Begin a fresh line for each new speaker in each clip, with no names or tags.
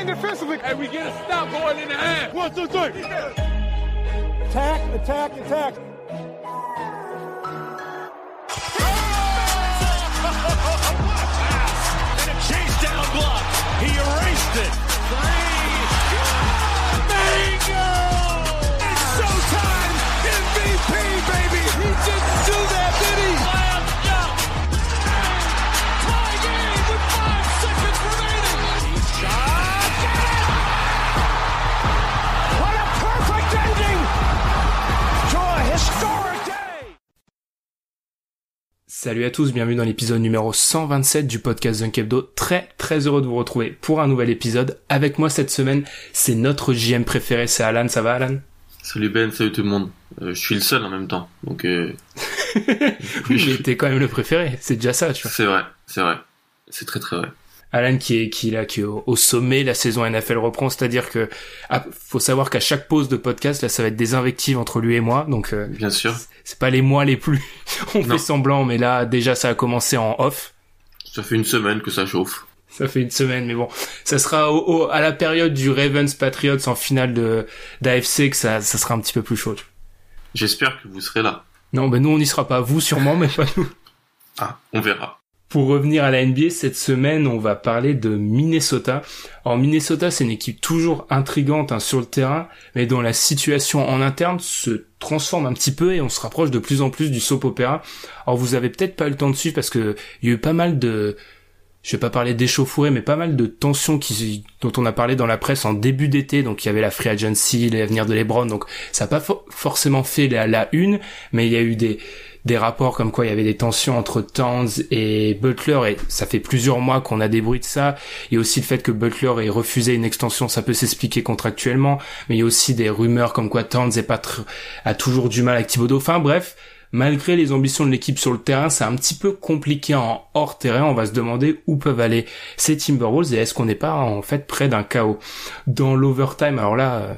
Lock in defensively.
And we get a stop going in the half.
One, two, three. Attack, attack, attack.
And a chase down block. He erased it.
Salut à tous, bienvenue dans l'épisode numéro 127 du podcast Dunk Hebdo. Très très heureux de vous retrouver pour un nouvel épisode. Avec moi cette semaine, c'est notre JM préféré, c'est Alan. Ça va Alan?
Salut Ben, salut tout le monde. Euh, je suis le seul en même temps, donc euh,
Oui, mais t'es quand même le préféré, c'est déjà ça, tu vois.
c'est vrai, c'est vrai, c'est très très vrai.
Alan qui est qui est là qui est au, au sommet, la saison NFL reprend, c'est-à-dire que ah, faut savoir qu'à chaque pause de podcast, là, ça va être des invectives entre lui et moi, donc euh,
Bien sûr,
c'est pas les mois les plus. On
Non.
fait semblant, mais là déjà ça a commencé en off.
ça fait une semaine que ça chauffe.
Ça fait une semaine, mais bon, ça sera au, au- à la période du Ravens Patriots en finale de d'AFC que ça, ça sera un petit peu plus chaud.
J'espère que vous serez là.
Non, ben nous on n'y sera pas, vous sûrement, mais pas nous.
Ah, on verra.
Pour revenir à la NBA, cette semaine, on va parler de Minnesota. Alors Minnesota, c'est une équipe toujours intrigante hein, sur le terrain, mais dont la situation en interne se transforme un petit peu et on se rapproche de plus en plus du soap opéra. Alors vous avez peut-être pas eu le temps de suivre parce que il y a eu pas mal de, je vais pas parler d'échauffourées, mais pas mal de tensions qui, dont on a parlé dans la presse en début d'été. Donc il y avait la free agency, l'avenir de LeBron. Donc ça n'a pas fo- forcément fait la une, mais il y a eu des des rapports comme quoi il y avait des tensions entre Towns et Butler et ça fait plusieurs mois qu'on a des bruits de ça. Il y a aussi le fait que Butler ait refusé une extension, ça peut s'expliquer contractuellement, mais il y a aussi des rumeurs comme quoi Towns est pas tr- a toujours du mal avec Thibodeau. Enfin bref, malgré les ambitions de l'équipe sur le terrain, c'est un petit peu compliqué en hors terrain. On va se demander où peuvent aller ces Timberwolves et est-ce qu'on n'est pas en fait près d'un chaos dans l'overtime. Alors là, euh,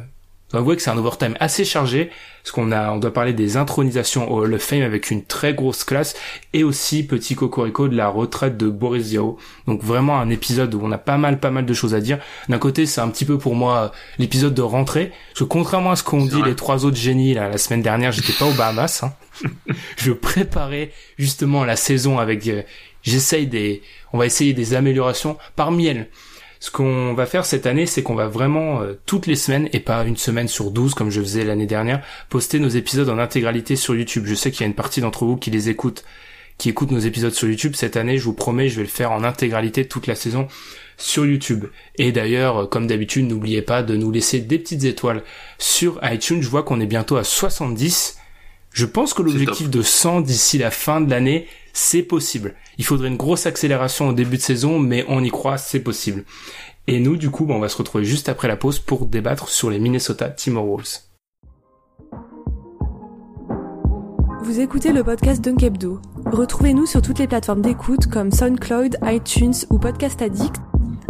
on doit avouer que c'est un overtime assez chargé, parce qu'on a, on doit parler des intronisations au Hall of Fame avec une très grosse classe, et aussi petit cocorico de la retraite de Boris Diaw. Donc vraiment un épisode où on a pas mal, pas mal de choses à dire. D'un côté, c'est un petit peu pour moi l'épisode de rentrée, parce que contrairement à ce qu'ont dit
vrai.
les trois autres génies là, la semaine dernière, j'étais pas aux Bahamas. Hein. Je préparais justement la saison avec, euh, j'essaye des, on va essayer des améliorations parmi elles. Ce qu'on va faire cette année, c'est qu'on va vraiment euh, toutes les semaines, et pas une semaine sur 12 comme je faisais l'année dernière, poster nos épisodes en intégralité sur YouTube. Je sais qu'il y a une partie d'entre vous qui les écoute, qui écoute nos épisodes sur YouTube. Cette année, je vous promets, je vais le faire en intégralité toute la saison sur YouTube. Et d'ailleurs, euh, comme d'habitude, n'oubliez pas de nous laisser des petites étoiles sur iTunes. Je vois qu'on est bientôt à 70. Je pense que l'objectif de 100 d'ici la fin de l'année, c'est possible. Il faudrait une grosse accélération au début de saison, mais on y croit, c'est possible. Et nous, du coup, bah, on va se retrouver juste après la pause pour débattre sur les Minnesota Timberwolves.
Vous écoutez le podcast Dunk Hebdo. Retrouvez-nous sur toutes les plateformes d'écoute comme SoundCloud, iTunes ou Podcast Addict,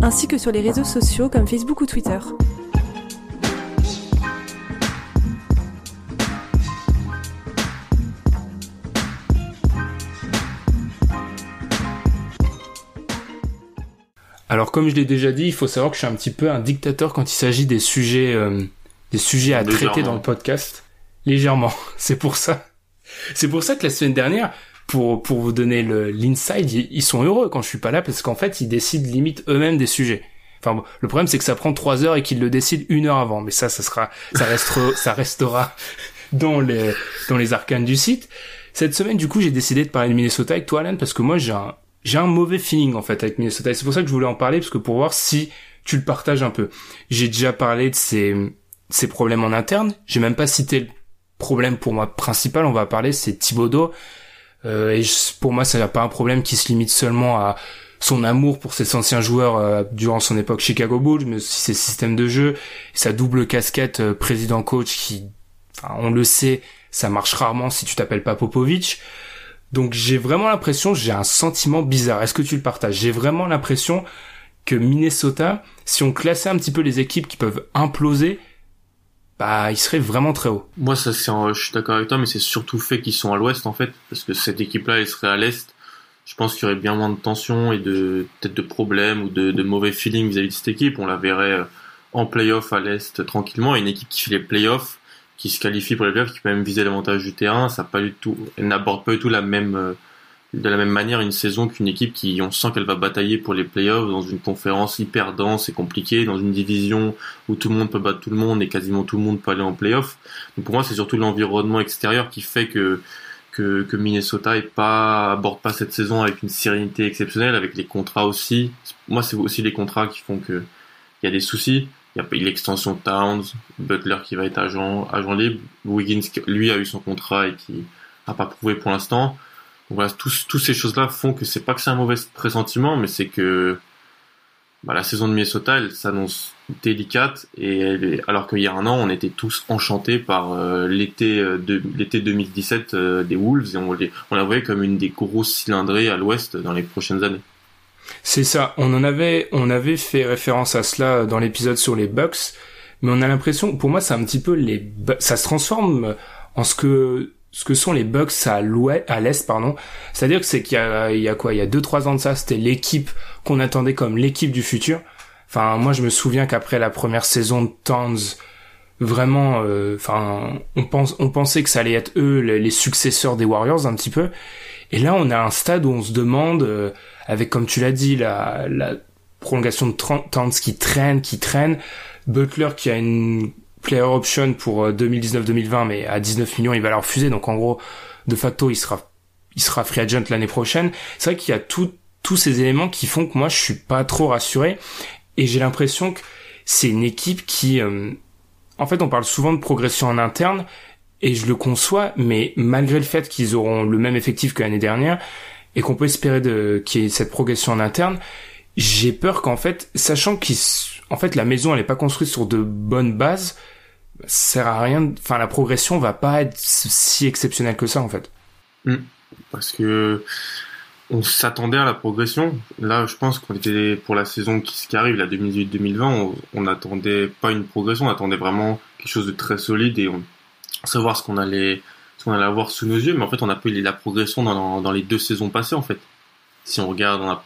ainsi que sur les réseaux sociaux comme Facebook ou Twitter.
Alors, comme je l'ai déjà dit, il faut savoir que je suis un petit peu un dictateur quand il s'agit des sujets, euh, des sujets à traiter dans le podcast. Légèrement. C'est pour ça. C'est pour ça que la semaine dernière, pour, pour vous donner l'inside, ils, ils sont heureux quand je suis pas là parce qu'en fait, ils décident limite eux-mêmes des sujets. Enfin, bon, le problème, c'est que ça prend trois heures et qu'ils le décident une heure avant. Mais ça, ça sera, ça restera, ça restera dans les, dans les arcanes du site. Cette semaine, du coup, j'ai décidé de parler de Minnesota avec toi, Alan, parce que moi, j'ai un, j'ai un mauvais feeling, en fait, avec Minnesota. C'est pour ça que je voulais en parler, parce que pour voir si tu le partages un peu. J'ai déjà parlé de ces, ces problèmes en interne. J'ai même pas cité le problème pour moi principal. On va parler, c'est Thibodeau. Euh, et pour moi, ça n'a pas un problème qui se limite seulement à son amour pour ses anciens joueurs euh, durant son époque Chicago Bulls, mais aussi ses systèmes de jeu, sa double casquette euh, président-coach qui, on le sait, ça marche rarement si tu t'appelles pas Popovic. Donc j'ai vraiment l'impression, j'ai un sentiment bizarre. Est-ce que tu le partages? J'ai vraiment l'impression que Minnesota, si on classait un petit peu les équipes qui peuvent imploser, bah, il serait vraiment très haut.
Moi, ça, c'est, je suis d'accord avec toi, mais c'est surtout fait qu'ils sont à l'ouest, en fait, parce que cette équipe-là, elle serait à l'est. Je pense qu'il y aurait bien moins de tension et de, peut-être de problèmes ou de, mauvais feelings vis-à-vis de cette équipe. On la verrait euh, en playoff à l'est tranquillement. Une équipe qui fait les playoffs, qui se qualifie pour les playoffs, qui peut même viser l'avantage du terrain, ça pas du tout, elle n'aborde pas du tout la même, euh, de la même manière une saison qu'une équipe qui, on sent qu'elle va batailler pour les playoffs dans une conférence hyper dense et compliquée, dans une division où tout le monde peut battre tout le monde et quasiment tout le monde peut aller en playoffs. Donc pour moi, c'est surtout l'environnement extérieur qui fait que, que, que Minnesota est pas, pas cette saison avec une sérénité exceptionnelle, avec les contrats aussi. Moi, c'est aussi les contrats qui font que il y a des soucis. Il y a l'extension Towns, Butler qui va être agent, agent libre, Wiggins, lui, a eu son contrat et qui n'a pas prouvé pour l'instant voilà, tous, ces choses-là font que c'est pas que c'est un mauvais pressentiment, mais c'est que bah, la saison de Minnesota, elle s'annonce délicate et alors qu'il y a un an, on était tous enchantés par euh, l'été euh, de l'été 2017 euh, des Wolves et on, on la voyait comme une des grosses cylindrées à l'Ouest dans les prochaines années.
C'est ça. On en avait, on avait fait référence à cela dans l'épisode sur les Bucks, mais on a l'impression, pour moi, c'est un petit peu les, ça se transforme en ce que ce que sont les Bucks à l'ouest, à l'est, pardon. C'est-à-dire que c'est qu'il y a, il y a quoi, il y a deux, trois ans de ça, c'était l'équipe qu'on attendait comme l'équipe du futur. Enfin, moi, je me souviens qu'après la première saison de Towns, vraiment, euh, enfin, on pense, on pensait que ça allait être eux les, successeurs des Warriors un petit peu. Et là, on a un stade où on se demande, euh, avec comme tu l'as dit, la, la prolongation de Towns qui traîne, qui traîne, Butler qui a une player option pour 2019-2020, euh, mais à 19 millions, il va la refuser. Donc en gros, de facto, il sera, il sera free agent l'année prochaine. C'est vrai qu'il y a tout, tous ces éléments qui font que moi, je suis pas trop rassuré. Et j'ai l'impression que c'est une équipe qui, euh, en fait, on parle souvent de progression en interne, et je le conçois, mais malgré le fait qu'ils auront le même effectif que l'année dernière, et qu'on peut espérer de, qu'il y ait cette progression en interne, j'ai peur qu'en fait, sachant qu'ils, en fait, la maison, elle est pas construite sur de bonnes bases, sert à rien. Enfin, la progression va pas être si exceptionnelle que ça, en fait.
Hmm. Parce que on s'attendait à la progression. Là, je pense qu'on était pour la saison qui, qui arrive, la 2018-2020, on n'attendait pas une progression, on attendait vraiment quelque chose de très solide et on savoir ce qu'on allait, qu'on allait avoir sous nos yeux. Mais en fait, on a pas la progression dans, les deux saisons passées, en fait. Si on regarde, on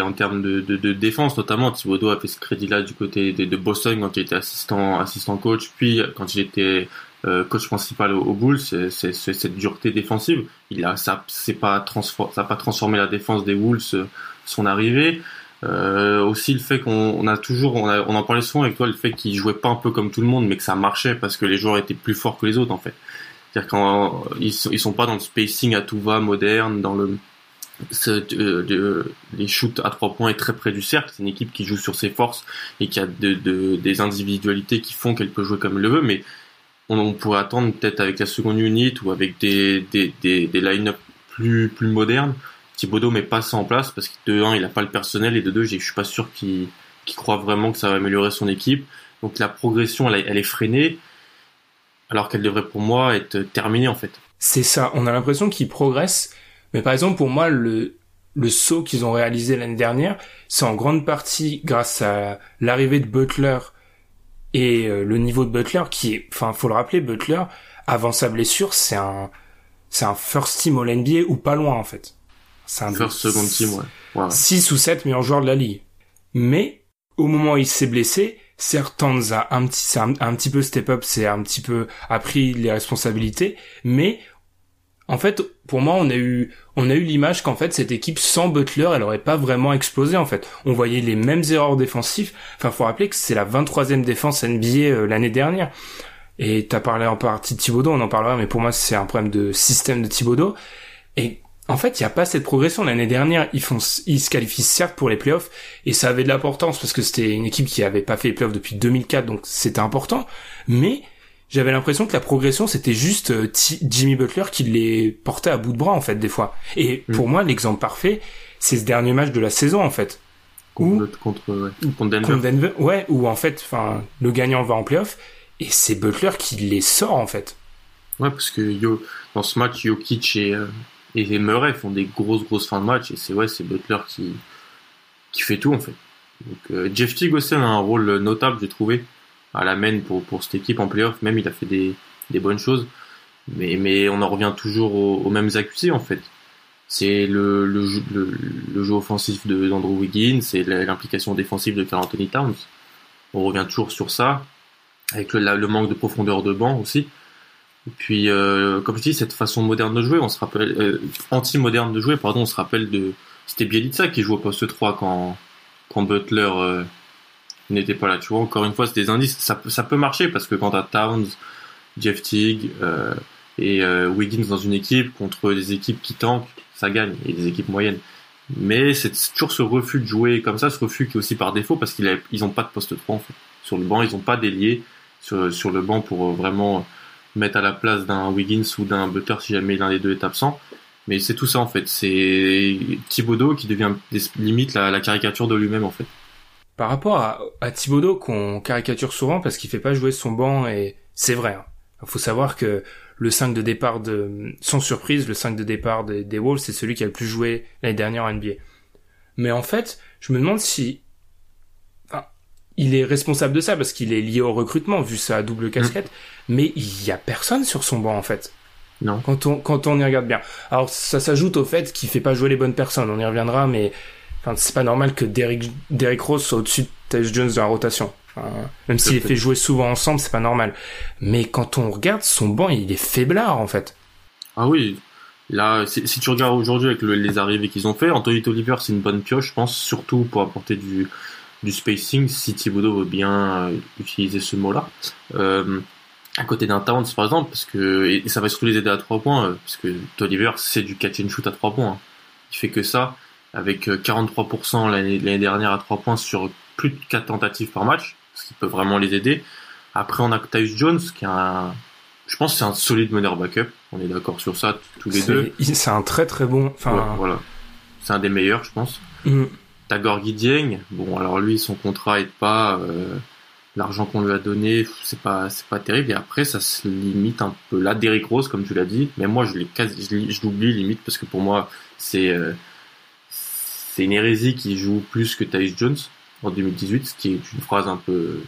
en termes de, défense notamment Thibodeau a fait ce crédit là du côté de, Boston quand il était assistant assistant coach puis quand il était euh, coach principal au, Bulls c'est cette dureté défensive il a ça c'est pas pas transformé la défense des Wolves euh, son arrivée euh, aussi le fait qu'on a toujours on, on en parlait souvent avec toi le fait qu'il jouait pas un peu comme tout le monde mais que ça marchait parce que les joueurs étaient plus forts que les autres en fait c'est-à-dire quand ils, ils sont pas dans le spacing à tout va moderne dans le euh, les shoots à trois points est très près du cercle. C'est une équipe qui joue sur ses forces et qui a de, des individualités qui font qu'elle peut jouer comme elle le veut. Mais on, pourrait attendre peut-être avec la seconde unit ou avec des, des, des, des line-up plus, plus modernes. Thibodeau met pas ça en place parce que de un, il a pas le personnel et de deux, je suis pas sûr qu'il croit vraiment que ça va améliorer son équipe. Donc la progression, elle est freinée alors qu'elle devrait pour moi être terminée en fait.
C'est ça. On a l'impression qu'il progresse mais par exemple, pour moi, le, le saut qu'ils ont réalisé l'année dernière, c'est en grande partie grâce à l'arrivée de Butler et euh, le niveau de Butler qui est, enfin, faut le rappeler, Butler, avant sa blessure, c'est un, c'est un first team All NBA ou pas loin, en fait.
C'est un first second team, ouais. ouais.
6 ou 7 meilleurs joueurs de la ligue. Mais, au moment où il s'est blessé, certes, a un petit, un, un petit peu step up, c'est un petit peu, a pris les responsabilités, mais en fait, pour moi, on a eu, on a eu l'image qu'en fait, cette équipe sans Butler, elle aurait pas vraiment explosé, en fait. On voyait les mêmes erreurs défensives. Enfin, faut rappeler que c'est la 23e défense NBA euh, l'année dernière. Et t'as parlé en partie de Thibodeau, on en parlera, mais pour moi, c'est un problème de système de Thibodeau. Et en fait, il n'y a pas cette progression. L'année dernière, ils font, ils se qualifient certes pour les playoffs, et ça avait de l'importance parce que c'était une équipe qui avait pas fait les playoffs depuis 2004, donc c'était important. Mais j'avais l'impression que la progression c'était juste euh, Jimmy Butler qui les portait à bout de bras en fait des fois. Et mm. pour moi l'exemple parfait c'est ce dernier match de la saison en fait.
Contre, contre, Denver.
contre, Denver. Ouais, où en fait, enfin, le gagnant va en playoff et c'est Butler qui les sort en fait.
Ouais, parce que Yo, dans ce match, Jokic et, euh, et Murray font des grosses grosses fins de match et c'est ouais, c'est Butler qui qui fait tout en fait. Donc euh, Jeff Teague aussi a un rôle notable, j'ai trouvé à la main pour, pour cette équipe en playoff. Même il a fait des, des bonnes choses. Mais, mais on en revient toujours aux, mêmes accusés en fait. C'est le, le, le, jeu offensif de d'Andrew Wiggins, c'est l'implication défensive de Carl Anthony Towns. On revient toujours sur ça, avec le, le manque de profondeur de banc aussi. Et puis, euh, comme je dis, cette façon moderne de jouer, on se rappelle, euh, anti-moderne de jouer, pardon, on se rappelle de, c'était Bielitsa qui jouait au poste 3 quand, quand Butler euh, n'était pas là. Tu vois, encore une fois, c'est des indices. Ça, ça peut marcher parce que quand t'as Towns, Jeff Teague euh, et euh, Wiggins dans une équipe contre des équipes qui tankent, ça gagne et des équipes moyennes. Mais c'est toujours ce refus de jouer comme ça, ce refus qui est aussi par défaut parce qu'ils ils ont pas de poste 3 en fait. Sur le banc, ils ont pas d'ailier sur, sur le banc pour vraiment mettre à la place d'un Wiggins ou d'un Butter si jamais l'un des deux est absent. Mais c'est tout ça en fait. C'est Thibodeau qui devient limite la, caricature de lui-même en fait.
Par rapport à, à Thibodeau qu'on caricature souvent parce qu'il fait pas jouer son banc et c'est vrai. Hein. Faut savoir que le 5 de départ de, sans surprise, le 5 de départ des, Wolves, c'est celui qui a le plus joué l'année dernière en NBA. Mais en fait, je me demande si, il est responsable de ça parce qu'il est lié au recrutement vu sa double mm. casquette, mais il y a personne sur son banc en fait.
Non.
Quand on, quand on y regarde bien. Alors, ça s'ajoute au fait qu'il fait pas jouer les bonnes personnes, on y reviendra, mais Enfin, c'est pas normal que Derrick, Derrick Rose soit au-dessus de Tyus Jones dans la rotation. même s'il est fait jouer souvent ensemble, c'est pas normal. Mais quand on regarde son banc, il est faiblard en fait.
Ah oui. Là, si, tu regardes aujourd'hui avec les arrivées qu'ils ont fait, Anthony Oliver c'est une bonne pioche, je pense, surtout pour apporter du, du spacing, si Thibodeau veut bien euh, utiliser ce mot-là. Euh, à côté d'un Towns par exemple, parce que et ça va surtout les aider à trois points, euh, parce que Toliver c'est du catch and shoot à trois points. Hein. Il fait que ça avec 43% euh, l'année dernière à 3 points sur plus de 4 tentatives par match, ce qui peut vraiment les aider. Après, on a Tyus Jones, qui est un, je pense c'est un solide meneur backup. On est d'accord sur ça, tous les deux.
C'est un très très bon, enfin.
voilà. C'est un des meilleurs, je pense. Mm. T'as Gorgui Dieng. Bon, alors lui, son contrat est pas, euh, l'argent qu'on lui a donné, c'est pas, c'est pas terrible. Et après, ça se limite un peu là. Derrick Rose, comme tu l'as dit. Mais moi, je l'ai je l'oublie limite parce que pour moi, c'est, euh, c'est une hérésie qui joue plus que Tyus Jones en 2018, ce qui est une phrase un peu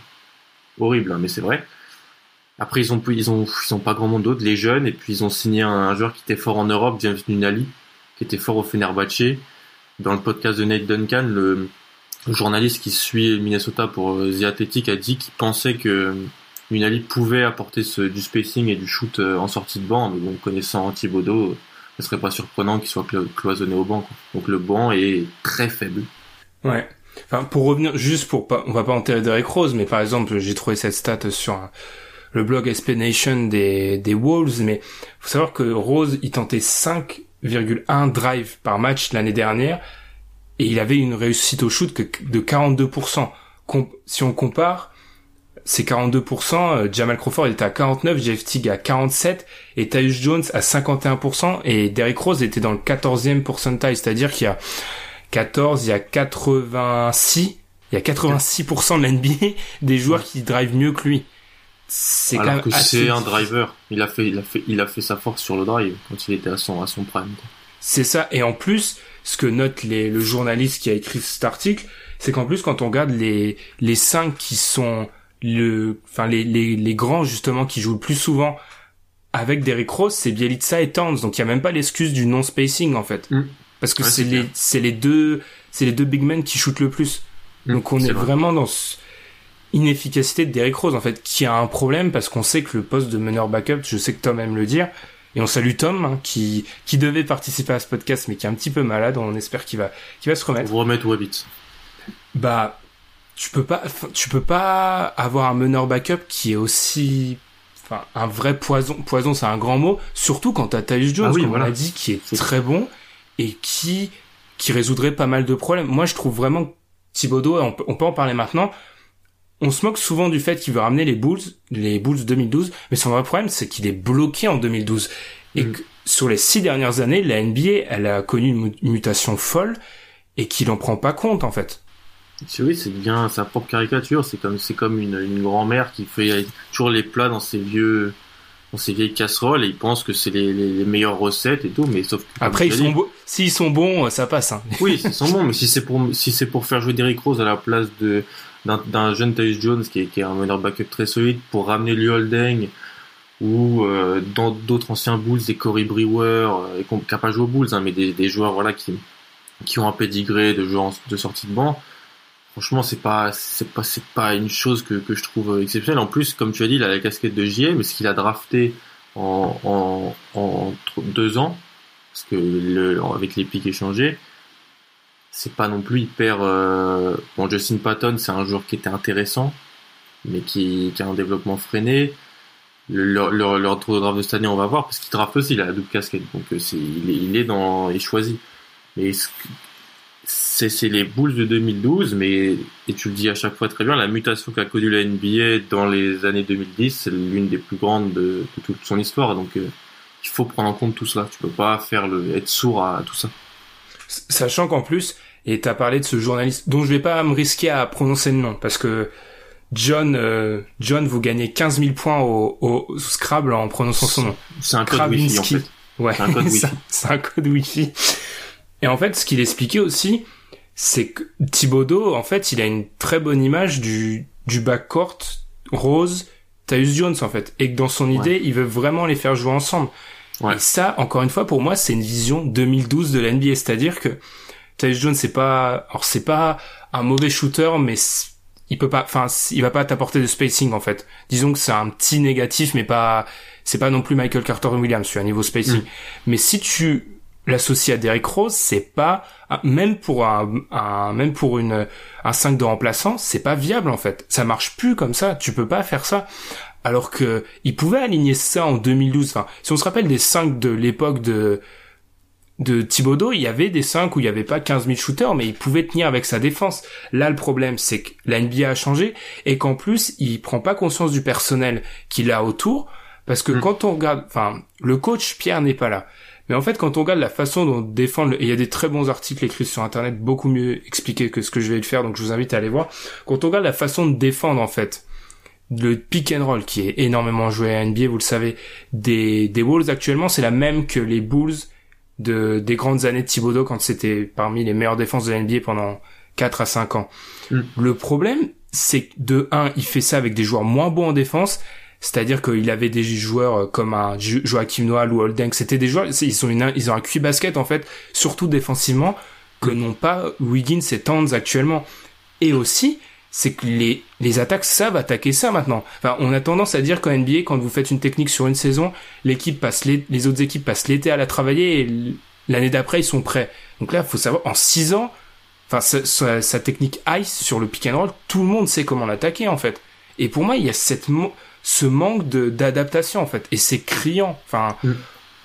horrible, hein, mais c'est vrai. Après, ils ont, ils ont, ils ont pas grand monde d'autres, les jeunes, et puis ils ont signé un, joueur qui était fort en Europe, James Nunali, qui était fort au Fenerbahce. Dans le podcast de Nate Duncan, le, journaliste qui suit Minnesota pour euh, The Athletic a dit qu'il pensait que Nunali pouvait apporter du spacing et du shoot euh, en sortie de banc, mais bon, connaissant Thibodeau, ce serait pas surprenant qu'il soit cloisonné au banc. Donc le banc est très faible.
Ouais. Enfin, pour revenir juste pour pas, on va pas enterrer Derek Rose, mais par exemple, j'ai trouvé cette stat sur le blog Explanation des, des Wolves, mais faut savoir que Rose, il tentait 5,1 drive par match l'année dernière, et il avait une réussite au shoot de 42%. si on compare, c'est 42%, euh, Jamal Crawford était à 49, Jeff Teague à 47 et Tyus Jones à 51% et Derrick Rose était dans le 14e pourcentile, c'est-à-dire qu'il y a 14, il y a 86, il y a 86% de l'NBA des joueurs qui drivent mieux que lui.
C'est Alors que c'est un driver. Il a fait, il a fait, il a fait sa force sur le drive quand il était à son, à son prime.
C'est ça. Et en plus, ce que note les, le journaliste qui a écrit cet article, c'est qu'en plus, quand on regarde les, les cinq qui sont le, enfin les, les, les grands justement qui jouent le plus souvent avec Derrick Rose, c'est Bielitsa et Towns. Donc il y a même pas l'excuse du non spacing en fait, mm. parce que c'est les c'est les deux c'est les deux big men qui shootent le plus. Mm, Donc on est, vraiment dans inefficacité de Derrick Rose en fait, qui a un problème parce qu'on sait que le poste de meneur backup, je sais que Tom aime le dire, et on salue Tom hein, qui qui devait participer à ce podcast mais qui est un petit peu malade. On espère qu'il va qu'il va se remettre.
Vous remettre Wabbit.
Bah tu peux pas, tu peux pas avoir un meneur backup qui est aussi, enfin, un vrai poison. Poison, c'est un grand mot. Surtout quand t'as Tyus Jones, ah comme on l'a dit, qui est, très bon et qui, qui résoudrait pas mal de problèmes. Moi, je trouve vraiment Thibodeau, on peut, on peut en parler maintenant. On se moque souvent du fait qu'il veut ramener les Bulls, les Bulls 2012, mais son vrai problème, c'est qu'il est bloqué en 2012. Et
Mm.
que sur les six dernières années, la NBA, elle a connu une mu- mutation folle et qu'il en prend pas compte, en fait.
Oui, c'est bien sa propre caricature. C'est comme, c'est comme une, une grand-mère qui fait toujours les plats dans ses vieux, dans ses vieilles casseroles et il pense que c'est les, les, les meilleures recettes et tout, mais sauf que.
Après, ils sont s'ils sont bons, ça passe, hein.
Oui, ils sont bons, mais si c'est pour, si c'est pour faire jouer Derrick Rose à la place de, d'un, jeune Tyus Jones qui est, qui est un meneur backup très solide pour ramener Liu Holding ou, euh, dans d'autres anciens Bulls, des Corey Brewer, euh, et qui a pas joué aux Bulls, hein, mais des, des joueurs, voilà, qui, qui ont un pédigré de joueurs de sortie de banc. Franchement, c'est pas, c'est pas, c'est pas une chose que, que je trouve exceptionnelle. En plus, comme tu as dit, il a la casquette de JM, mais ce qu'il a drafté en, en, en deux ans, parce que le, avec les pics échangés, c'est pas non plus hyper. Euh... Bon, Justin Patton, c'est un joueur qui était intéressant, mais qui, qui a un développement freiné. Le, leur, leur, tour de draft de cette année, on va voir, parce qu'il draft aussi, il a la double casquette, donc euh, c'est, il, est, il dans, il choisit. Mais c'est, c'est les Bulls de 2012, mais et tu le dis à chaque fois très bien, la mutation qu'a connue la NBA dans les années 2010, c'est l'une des plus grandes de, de toute son histoire, donc euh, il faut prendre en compte tout cela. Tu peux pas faire le, être sourd à tout ça.
Sachant qu'en plus, et t'as parlé de ce journaliste dont je vais pas me risquer à prononcer le nom parce que John, euh, John, vous gagnez 15 000 points au, Scrabble en prononçant son nom.
C'est un code wifi en fait.
Ouais,
C'est un code
ça-
Wi-Fi.
c'est un code Wi-Fi. Et en fait, ce qu'il expliquait aussi, c'est que Thibodeau, en fait, il a une très bonne image du, du backcourt Rose, Tyus Jones, en fait. Et que dans son
Ouais.
idée, il veut vraiment les faire jouer ensemble.
Ouais.
Et ça, encore une fois, pour moi, c'est une vision 2012 de la NBA. C'est-à-dire que Tyus Jones, c'est pas, alors c'est pas un mauvais shooter, mais il peut pas, enfin, il va pas t'apporter de spacing, en fait. Disons que c'est un petit négatif, mais pas, c'est pas non plus Michael Carter Williams sur un niveau spacing.
Mm.
Mais si tu l'associes à Derrick Rose, c'est pas, même pour un, un- même pour une, un 5 de remplaçant, c'est pas viable, en fait. Ça marche plus comme ça. Tu peux pas faire ça. Alors que, il pouvait aligner ça en 2012. Enfin, si on se rappelle des 5 de l'époque de, de Thibodeau, il y avait des 5 où il y avait pas 15 000 shooters, mais il pouvait tenir avec sa défense. Là, le problème, c'est que la NBA a changé et qu'en plus, il prend pas conscience du personnel qu'il a autour. Parce que
Mm.
quand on regarde, enfin, le coach Pierre n'est pas là. Mais en fait, quand on regarde la façon dont défendre, et il y a des très bons articles écrits sur Internet, beaucoup mieux expliqués que ce que je vais le faire, donc je vous invite à aller voir. Quand on regarde la façon de défendre, en fait, le pick and roll qui est énormément joué à NBA, vous le savez, des, des Wolves actuellement, c'est la même que les Bulls de, des grandes années de Thibodeau quand c'était parmi les meilleures défenses de la NBA pendant 4 à 5 ans.
Mm.
Le problème, c'est que de 1, il fait ça avec des joueurs moins bons en défense, c'est-à-dire qu'il avait des joueurs euh, comme un Jo- Joachim Noah ou Holden, c'était des joueurs, ils ont une, ils ont un QI basket en fait, surtout défensivement, que n'ont pas Wiggins et Towns actuellement. Et aussi, c'est que les, les attaques savent attaquer ça maintenant. Enfin, on a tendance à dire qu'en NBA, quand vous faites une technique sur une saison, l'équipe passe les, les autres équipes passent l'été à la travailler et l'année d'après ils sont prêts. Donc là, faut savoir, en 6 ans, enfin, sa, sa- sa technique ice sur le pick and roll, tout le monde sait comment l'attaquer en fait. Et pour moi, il y a cette ce manque d'adaptation en fait, et c'est criant. Enfin,
Mm.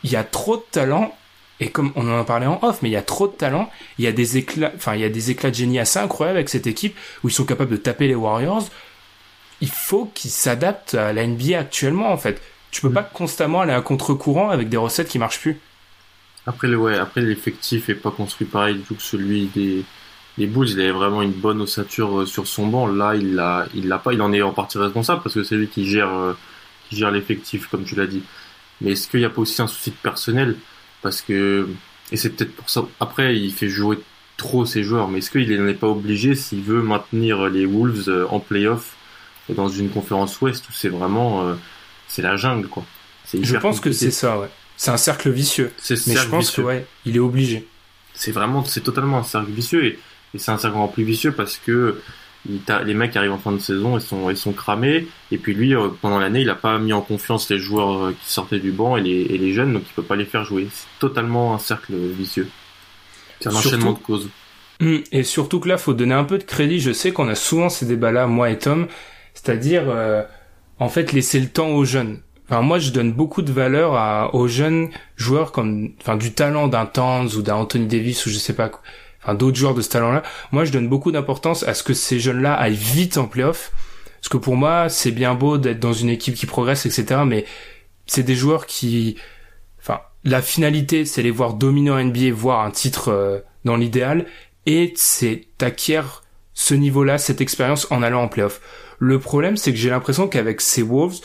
il y a trop de talent. Et comme on en a parlé en off, mais il y a trop de talent, il y a des éclats, enfin il y a des éclats de génie assez incroyables avec cette équipe où ils sont capables de taper les Warriors. Il faut qu'ils s'adaptent à la NBA actuellement en fait. Tu peux
Mm.
pas constamment aller à contre-courant avec des recettes qui marchent plus.
Après, le, ouais, après l'effectif est pas construit pareil du tout que celui des, des Bulls. Il avait vraiment une bonne ossature euh, sur son banc. Là, il l'a, il l'a pas. Il en est en partie responsable parce que c'est lui qui gère, euh, qui gère l'effectif, comme tu l'as dit. Mais est-ce qu'il n'y a pas aussi un souci de personnel? Parce que, et c'est peut-être pour ça. Après, il fait jouer trop ses joueurs, mais est-ce qu'il n'en est pas obligé s'il veut maintenir les Wolves euh, en playoff dans une conférence Ouest où c'est vraiment, euh, c'est la jungle, quoi.
Je pense que c'est ça, ouais. C'est un cercle vicieux. Mais je pense
vicieux
que ouais, il est obligé.
c'est vraiment c'est totalement un cercle vicieux et, et c'est un cercle encore plus vicieux parce que les mecs arrivent en fin de saison ils sont ils sont cramés et puis lui euh, pendant l'année il a pas mis en confiance les joueurs euh, qui sortaient du banc et les, et les jeunes donc il peut pas les faire jouer c'est totalement un cercle vicieux c'est un
Surtout-
enchaînement de causes
Et surtout que là, faut donner un peu de crédit. Je sais qu'on a souvent ces débats-là, moi et Tom, c'est-à-dire, euh, en fait, laisser le temps aux jeunes. Enfin, moi, je donne beaucoup de valeur à, aux jeunes joueurs comme, enfin, du talent d'un Towns ou d'un Anthony Davis ou je sais pas, quoi. D'autres joueurs de ce talent-là. Moi, je donne beaucoup d'importance à ce que ces jeunes-là aillent vite en playoff Parce que pour moi, c'est bien beau d'être dans une équipe qui progresse, etc. Mais c'est des joueurs qui, enfin, la finalité, c'est les voir dominer en NBA, voir un titre euh, dans l'idéal, et c'est t'acquiers ce niveau-là, cette expérience en allant en playoff. Le problème, c'est que j'ai l'impression qu'avec ces Wolves,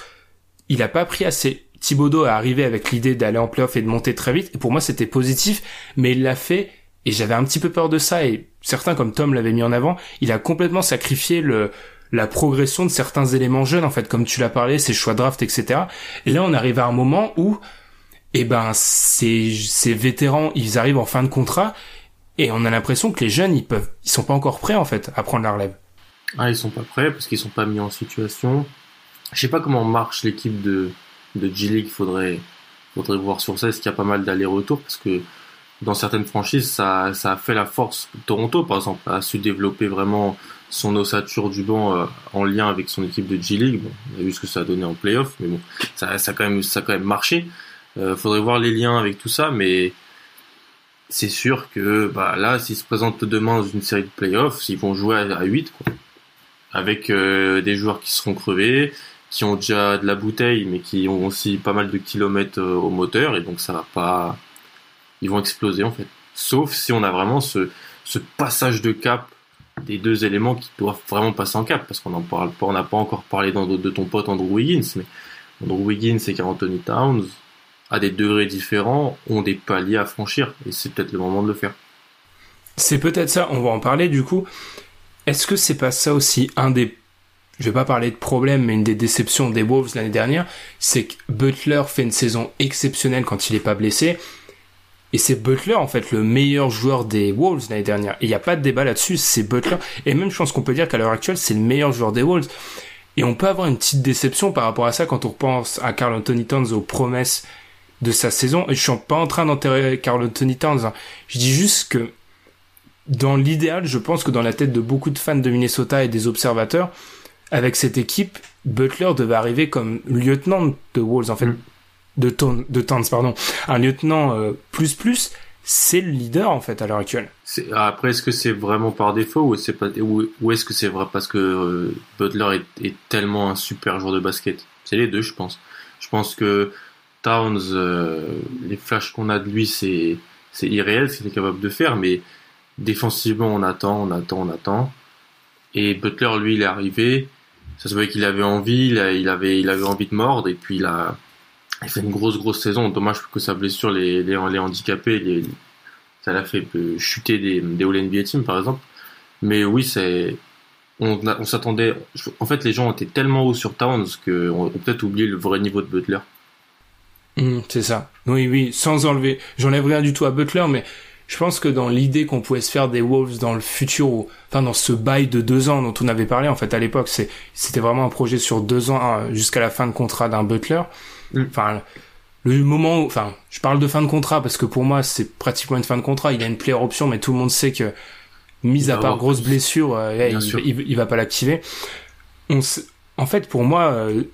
il a pas pris assez. Thibodeau est arrivé avec l'idée d'aller en playoff et de monter très vite, et pour moi c'était positif, mais il l'a fait, et j'avais un petit peu peur de ça, et certains comme Tom l'avaient mis en avant, il a complètement sacrifié le, la progression de certains éléments jeunes, en fait, comme tu l'as parlé, ses choix draft, etc. Et là, on arrive à un moment où, eh ben, ces, ces vétérans, ils arrivent en fin de contrat, et on a l'impression que les jeunes, ils peuvent, ils sont pas encore prêts, en fait, à prendre la relève.
Ah, ils sont pas prêts parce qu'ils sont pas mis en situation. Je sais pas comment marche l'équipe de, de G-League. Faudrait, faudrait voir sur ça. Est-ce qu'il y a pas mal d'allers-retours? Parce que dans certaines franchises, ça, ça a fait la force. Toronto, par exemple, a su développer vraiment son ossature du banc euh, en lien avec son équipe de G-League. Bon, on a vu ce que ça a donné en playoff, mais bon, ça, ça a quand même, ça a quand même marché. Euh, faudrait voir les liens avec tout ça, mais c'est sûr que bah, là, s'ils se présentent demain dans une série de playoffs, ils vont jouer à, à 8, quoi avec euh, des joueurs qui seront crevés, qui ont déjà de la bouteille, mais qui ont aussi pas mal de kilomètres euh, au moteur, et donc ça va pas, ils vont exploser en fait. Sauf si on a vraiment ce, passage de cap des deux éléments qui doivent vraiment passer en cap, parce qu'on parle pas, on n'a pas encore parlé de ton pote Andrew Wiggins, mais Andrew Wiggins et Anthony Towns, à des degrés différents, ont des paliers à franchir, et c'est peut-être le moment de le faire.
C'est peut-être ça, on va en parler du coup. Est-ce que c'est pas ça aussi un des je vais pas parler de problème, mais une des déceptions des Wolves l'année dernière, c'est que Butler fait une saison exceptionnelle quand il est pas blessé. Et c'est Butler, en fait, le meilleur joueur des Wolves l'année dernière. Il n'y a pas de débat là-dessus, c'est Butler. Et même, je pense qu'on peut dire qu'à l'heure actuelle, c'est le meilleur joueur des Wolves. Et on peut avoir une petite déception par rapport à ça quand on pense à Carl Anthony Towns aux promesses de sa saison. Et je suis pas en train d'enterrer Carl Anthony Towns. Hein. Je dis juste que dans l'idéal, je pense que dans la tête de beaucoup de fans de Minnesota et des observateurs, avec cette équipe, Butler devait arriver comme lieutenant de Wolves, en fait, mm. De, ton, de Towns, pardon, un lieutenant euh, plus plus. C'est le leader en fait à l'heure actuelle.
Après, est-ce que c'est vraiment par défaut ou, c'est pas, ou, est-ce que c'est vrai parce que euh, Butler est, tellement un super joueur de basket? C'est les deux, je pense. Je pense que Towns, euh, les flashs qu'on a de lui, c'est c'est irréel, ce qu'il est capable de faire, mais Défensivement, on attend, on attend, on attend. Et Butler, lui, il est arrivé. Ça se voyait qu'il avait envie, il, avait, il avait envie de mordre. Et puis, il a, il fait une grosse, grosse saison. Dommage que sa blessure les, les, les handicapés, ça l'a fait chuter des, des All-NBA Team, par exemple. Mais oui, c'est, on, on s'attendait, en fait, les gens étaient tellement hauts sur Towns qu'on a peut-être oublié le vrai niveau de Butler.
Mmh, c'est ça. Oui, oui, sans enlever, j'enlève rien du tout à Butler, mais je pense que dans l'idée qu'on pouvait se faire des Wolves dans le futur, ou, enfin dans ce bail de deux ans dont on avait parlé en fait à l'époque, c'était vraiment un projet sur deux ans hein, jusqu'à la fin de contrat d'un Butler. Enfin le moment où, enfin je parle de fin de contrat parce que pour moi c'est pratiquement une fin de contrat. Il a une player option, mais tout le monde sait que mis à part grosse blessure, euh, il, il, va pas l'activer. en fait pour moi. Euh,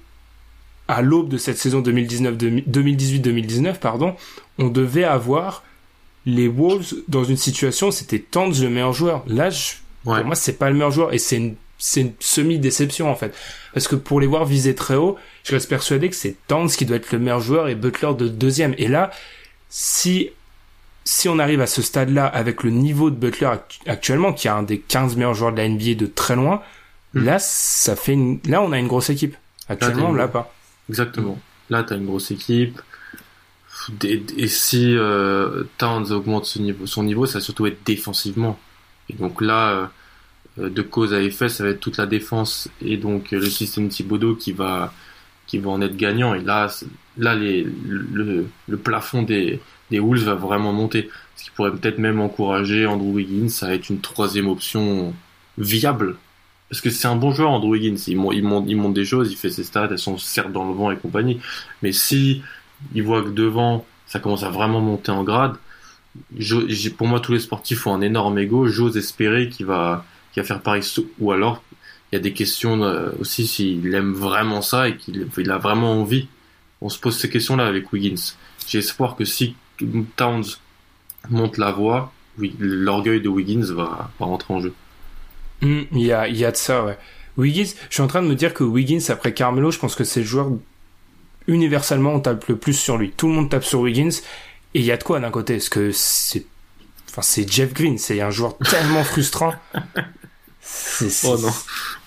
à l'aube de cette saison 2018-2019, pardon, on devait avoir les Wolves dans une situation c'était Towns le meilleur joueur. Là, pour moi c'est pas le meilleur joueur et c'est une c'est une semi-déception en fait. Parce que pour les voir viser très haut, je reste persuadé que c'est Towns qui doit être le meilleur joueur et Butler de deuxième. Et là, si si on arrive à ce stade-là avec le niveau de Butler actuellement, qui est un des 15 meilleurs joueurs de la NBA de très loin, hmm. là ça fait une... là on a une grosse équipe. Actuellement, on l'a pas.
Exactement. Là, tu as une grosse équipe et, si euh, Towns augmente son niveau, son niveau, ça va surtout être défensivement. Et donc là, euh, de cause à effet, ça va être toute la défense et donc le système Thibodeau qui va qui va en être gagnant. Et là, là les, le, le plafond des, des Wolves va vraiment monter. Ce qui pourrait peut-être même encourager Andrew Wiggins à être une troisième option viable. Parce que c'est un bon joueur, Andrew Wiggins. Il il, monte, il des choses, il fait ses stats, elles sont certes dans le vent et compagnie. Mais si il voit que devant, ça commence à vraiment monter en grade. Pour moi, tous les sportifs ont un énorme ego. J'ose espérer qu'il va, va faire pareil. Ou alors, il y a des questions euh, aussi s'il aime vraiment ça et qu'il a vraiment envie. On se pose ces questions-là avec Wiggins. J'ai espoir que si Towns monte la voie, oui, l'orgueil de Wiggins va, va rentrer en jeu.
Hmm, il y, a, y a de ça, ouais. Wiggins, je suis en train de me dire que Wiggins après Carmelo, je pense que c'est le joueur universellement on tape le plus sur lui. Tout le monde tape sur Wiggins et il y a de quoi d'un côté parce que c'est enfin c'est Jeff Green, c'est un joueur tellement frustrant.
Oh non.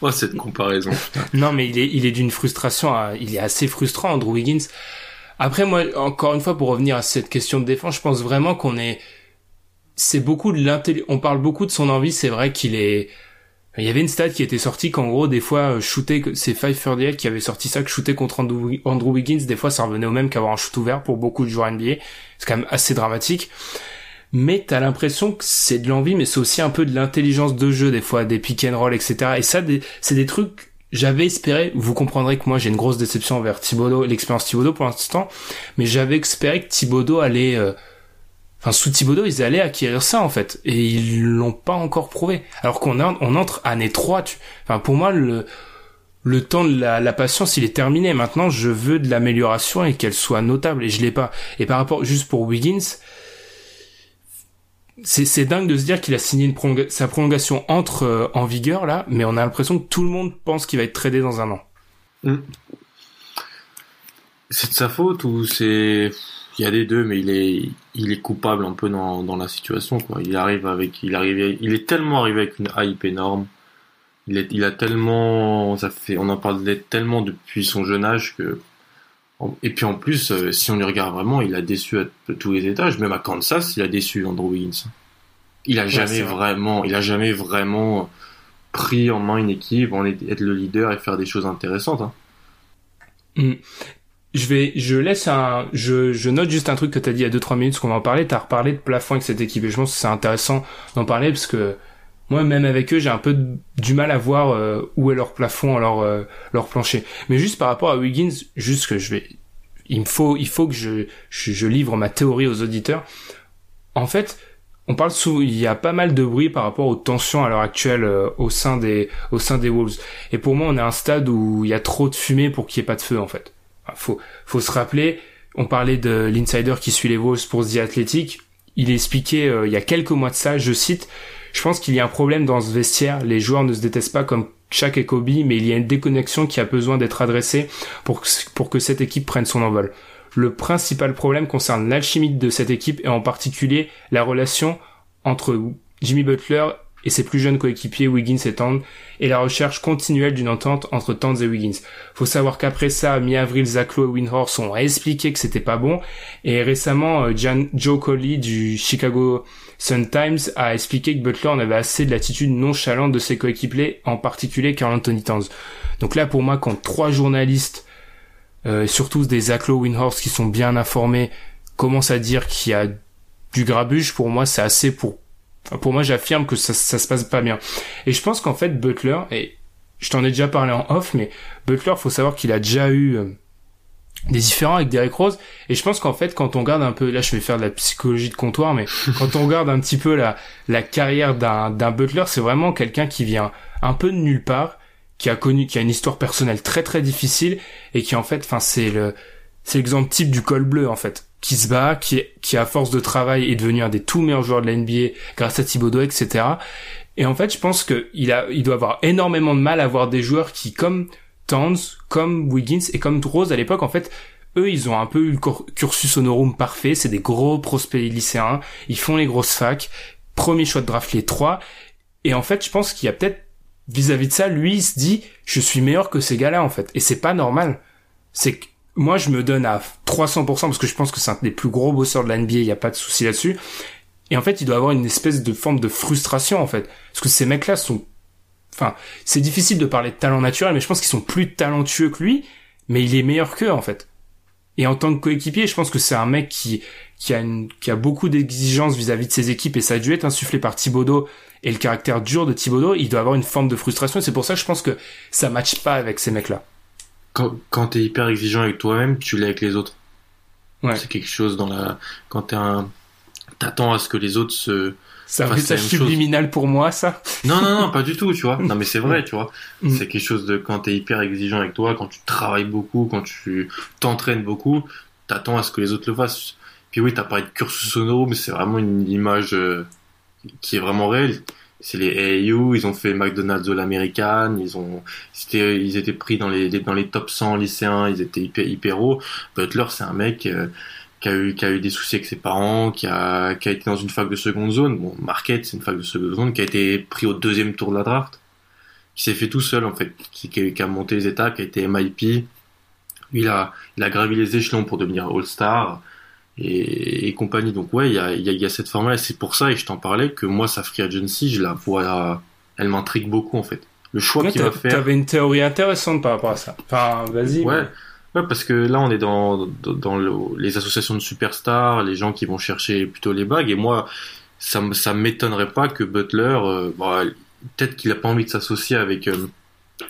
Oh cette comparaison.
non mais il est il est d'une frustration il est assez frustrant Andrew Wiggins. Après moi encore une fois pour revenir à cette question de défense, je pense vraiment qu'on est c'est beaucoup de l'intelligence on parle beaucoup de son envie, c'est vrai qu'il est il y avait une stat qui était sortie qu'en gros, des fois, euh, shooter, c'est 538 qui avait sorti ça, que shooter contre Andrew Wiggins, des fois, ça revenait au même qu'avoir un shoot ouvert pour beaucoup de joueurs NBA. C'est quand même assez dramatique. Mais t'as l'impression que c'est de l'envie, mais c'est aussi un peu de l'intelligence de jeu, des fois, des pick and roll, etc. Et ça, c'est des trucs, j'avais espéré, vous comprendrez que moi, j'ai une grosse déception envers Thibodeau, l'expérience Thibodeau pour l'instant, mais j'avais espéré que Thibodeau allait, euh, Enfin, sous Thibodeau, ils allaient acquérir ça en fait, et ils l'ont pas encore prouvé. Alors qu'on on entre année 3. Tu... Enfin, pour moi, le le temps de la, la, patience, il est terminé. Maintenant, je veux de l'amélioration et qu'elle soit notable, et je l'ai pas. Et par rapport, juste pour Wiggins, c'est dingue de se dire qu'il a signé une sa prolongation entre euh, en vigueur là, mais on a l'impression que tout le monde pense qu'il va être tradé dans un an.
Hmm. C'est de sa faute ou c'est il y a des deux, mais il est, il est coupable un peu dans, la situation, quoi. Il arrive avec, il arrive, il est tellement arrivé avec une hype énorme. Il il a tellement, ça fait, on en parle tellement depuis son jeune âge que, et puis en plus, euh, si on y regarde vraiment, il a déçu à tous les étages, même à Kansas, il a déçu Andrew Wiggins. Il a jamais vraiment, il a jamais vraiment pris en main une équipe, en être le leader et faire des choses intéressantes. Hein.
Mm je vais, je laisse un, je, je note juste un truc que t'as dit il y a 2-3 minutes, qu'on va en parler. T'as reparlé de plafond avec cette équipe et je pense que c'est intéressant d'en parler parce que moi, même avec eux, j'ai un peu du mal à voir euh, où est leur plafond, leur, euh, leur plancher. Mais juste par rapport à Wiggins, juste que je vais, il me faut, il faut que je, je, je livre ma théorie aux auditeurs. En fait, on parle sous, il y a pas mal de bruit par rapport aux tensions à l'heure actuelle euh, au sein des, au sein des Wolves. Et pour moi, on est à un stade où il y a trop de fumée pour qu'il n'y ait pas de feu, en fait faut, faut se rappeler, on parlait de l'insider qui suit les Wolves pour The Athletic. Il expliquait il y a quelques mois de ça, je cite, je pense qu'il y a un problème dans ce vestiaire. Les joueurs ne se détestent pas comme Shaq et Kobe, mais il y a une déconnexion qui a besoin d'être adressée pour que, cette équipe prenne son envol. Le principal problème concerne l'alchimie de cette équipe et en particulier la relation entre Jimmy Butler et ses plus jeunes coéquipiers Wiggins et Towns et la recherche continuelle d'une entente entre Towns et Wiggins. Faut savoir qu'après ça, mi-avril, Zach Lowe et Windhorst ont expliqué que c'était pas bon et récemment, euh, Joe Coley du Chicago Sun Times a expliqué que Butler en avait assez de l'attitude nonchalante de ses coéquipiers, en particulier Carl Anthony Towns. Donc là, pour moi, quand trois journalistes, euh, surtout des Zach Lowe, Windhorst qui sont bien informés, commencent à dire qu'il y a du grabuge, pour moi, c'est assez pour pour moi, j'affirme que ça, ça se passe pas bien. Et je pense qu'en fait, Butler, et je t'en ai déjà parlé en off, mais Butler, faut savoir qu'il a déjà eu euh, des différends avec Derrick Rose. Et je pense qu'en fait, quand on regarde un peu, là, je vais faire de la psychologie de comptoir, mais quand on regarde un petit peu la, la carrière d'un, d'un Butler, c'est vraiment quelqu'un qui vient un peu de nulle part, qui a connu, qui a une histoire personnelle très très difficile, et qui en fait, enfin, c'est le, c'est l'exemple type du col bleu, en fait qui se bat, qui, qui à force de travail est devenu un des tout meilleurs joueurs de la NBA grâce à Thibodeau, etc. Et en fait, je pense qu'il a, il doit avoir énormément de mal à avoir des joueurs qui, comme Towns, comme Wiggins et comme Rose à l'époque, en fait, eux, ils ont un peu eu le cursus honorum parfait. C'est des gros prospects lycéens. Ils font les grosses facs. Premier choix de draft les trois. Et en fait, je pense qu'il y a peut-être vis-à-vis de ça, lui, il se dit, je suis meilleur que ces gars-là, en fait. Et c'est pas normal. C'est moi, je me donne à 300% parce que je pense que c'est un des plus gros bosseurs de la NBA, il n'y a pas de souci là-dessus. Et en fait, il doit avoir une espèce de forme de frustration, en fait. Parce que ces mecs-là sont, enfin, c'est difficile de parler de talent naturel, mais je pense qu'ils sont plus talentueux que lui, mais il est meilleur qu'eux, en fait. Et en tant que coéquipier, je pense que c'est un mec qui, qui a une, qui a beaucoup d'exigences vis-à-vis de ses équipes et ça a dû être insufflé par Thibodeau et le caractère dur de Thibodeau, il doit avoir une forme de frustration et c'est pour ça que je pense que ça matche pas avec ces mecs-là
quand, quand t'es hyper exigeant avec toi-même, tu l'es avec les autres. Ouais. C'est quelque chose dans la, quand t'es un, t'attends à ce que les autres se,
c'est un message subliminal pour moi, ça
Non, non, non, pas du tout, tu vois. Non, mais c'est vrai, tu vois. Mm. C'est quelque chose de quand t'es hyper exigeant avec toi, quand tu travailles beaucoup, quand tu t'entraînes beaucoup, t'attends à ce que les autres le fassent. Puis oui, t'as parlé de cursus sonore, mais c'est vraiment une image euh, qui est vraiment réelle. c'est les AAU, ils ont fait McDonald's All American, ils ont, ils étaient pris dans les, dans les top 100 lycéens, ils étaient hyper, hyper hauts. Butler, c'est un mec euh, qui a eu, qui a eu des soucis avec ses parents, qui a, qui a été dans une fac de seconde zone. Bon, Marquette, c'est une fac de seconde zone, qui a été pris au deuxième tour de la draft, qui s'est fait tout seul en fait, qui, qui a monté les étapes, qui a été MIP. Il a, il a gravi les échelons pour devenir All-Star et, compagnie. Donc ouais, il y a, y a, cette forme-là. Et c'est pour ça, et je t'en parlais, que moi, sa free agency, je la vois, elle m'intrigue beaucoup en fait. Le choix qu'il va faire.
T'avais une théorie intéressante par rapport à ça. Enfin, vas-y.
Ouais. Ouais, parce que là, on est dans, dans, les associations de superstars, les gens qui vont chercher plutôt les bagues. Et moi, ça, ça m'étonnerait pas que Butler, euh, bah, peut-être qu'il a pas envie de s'associer avec, euh,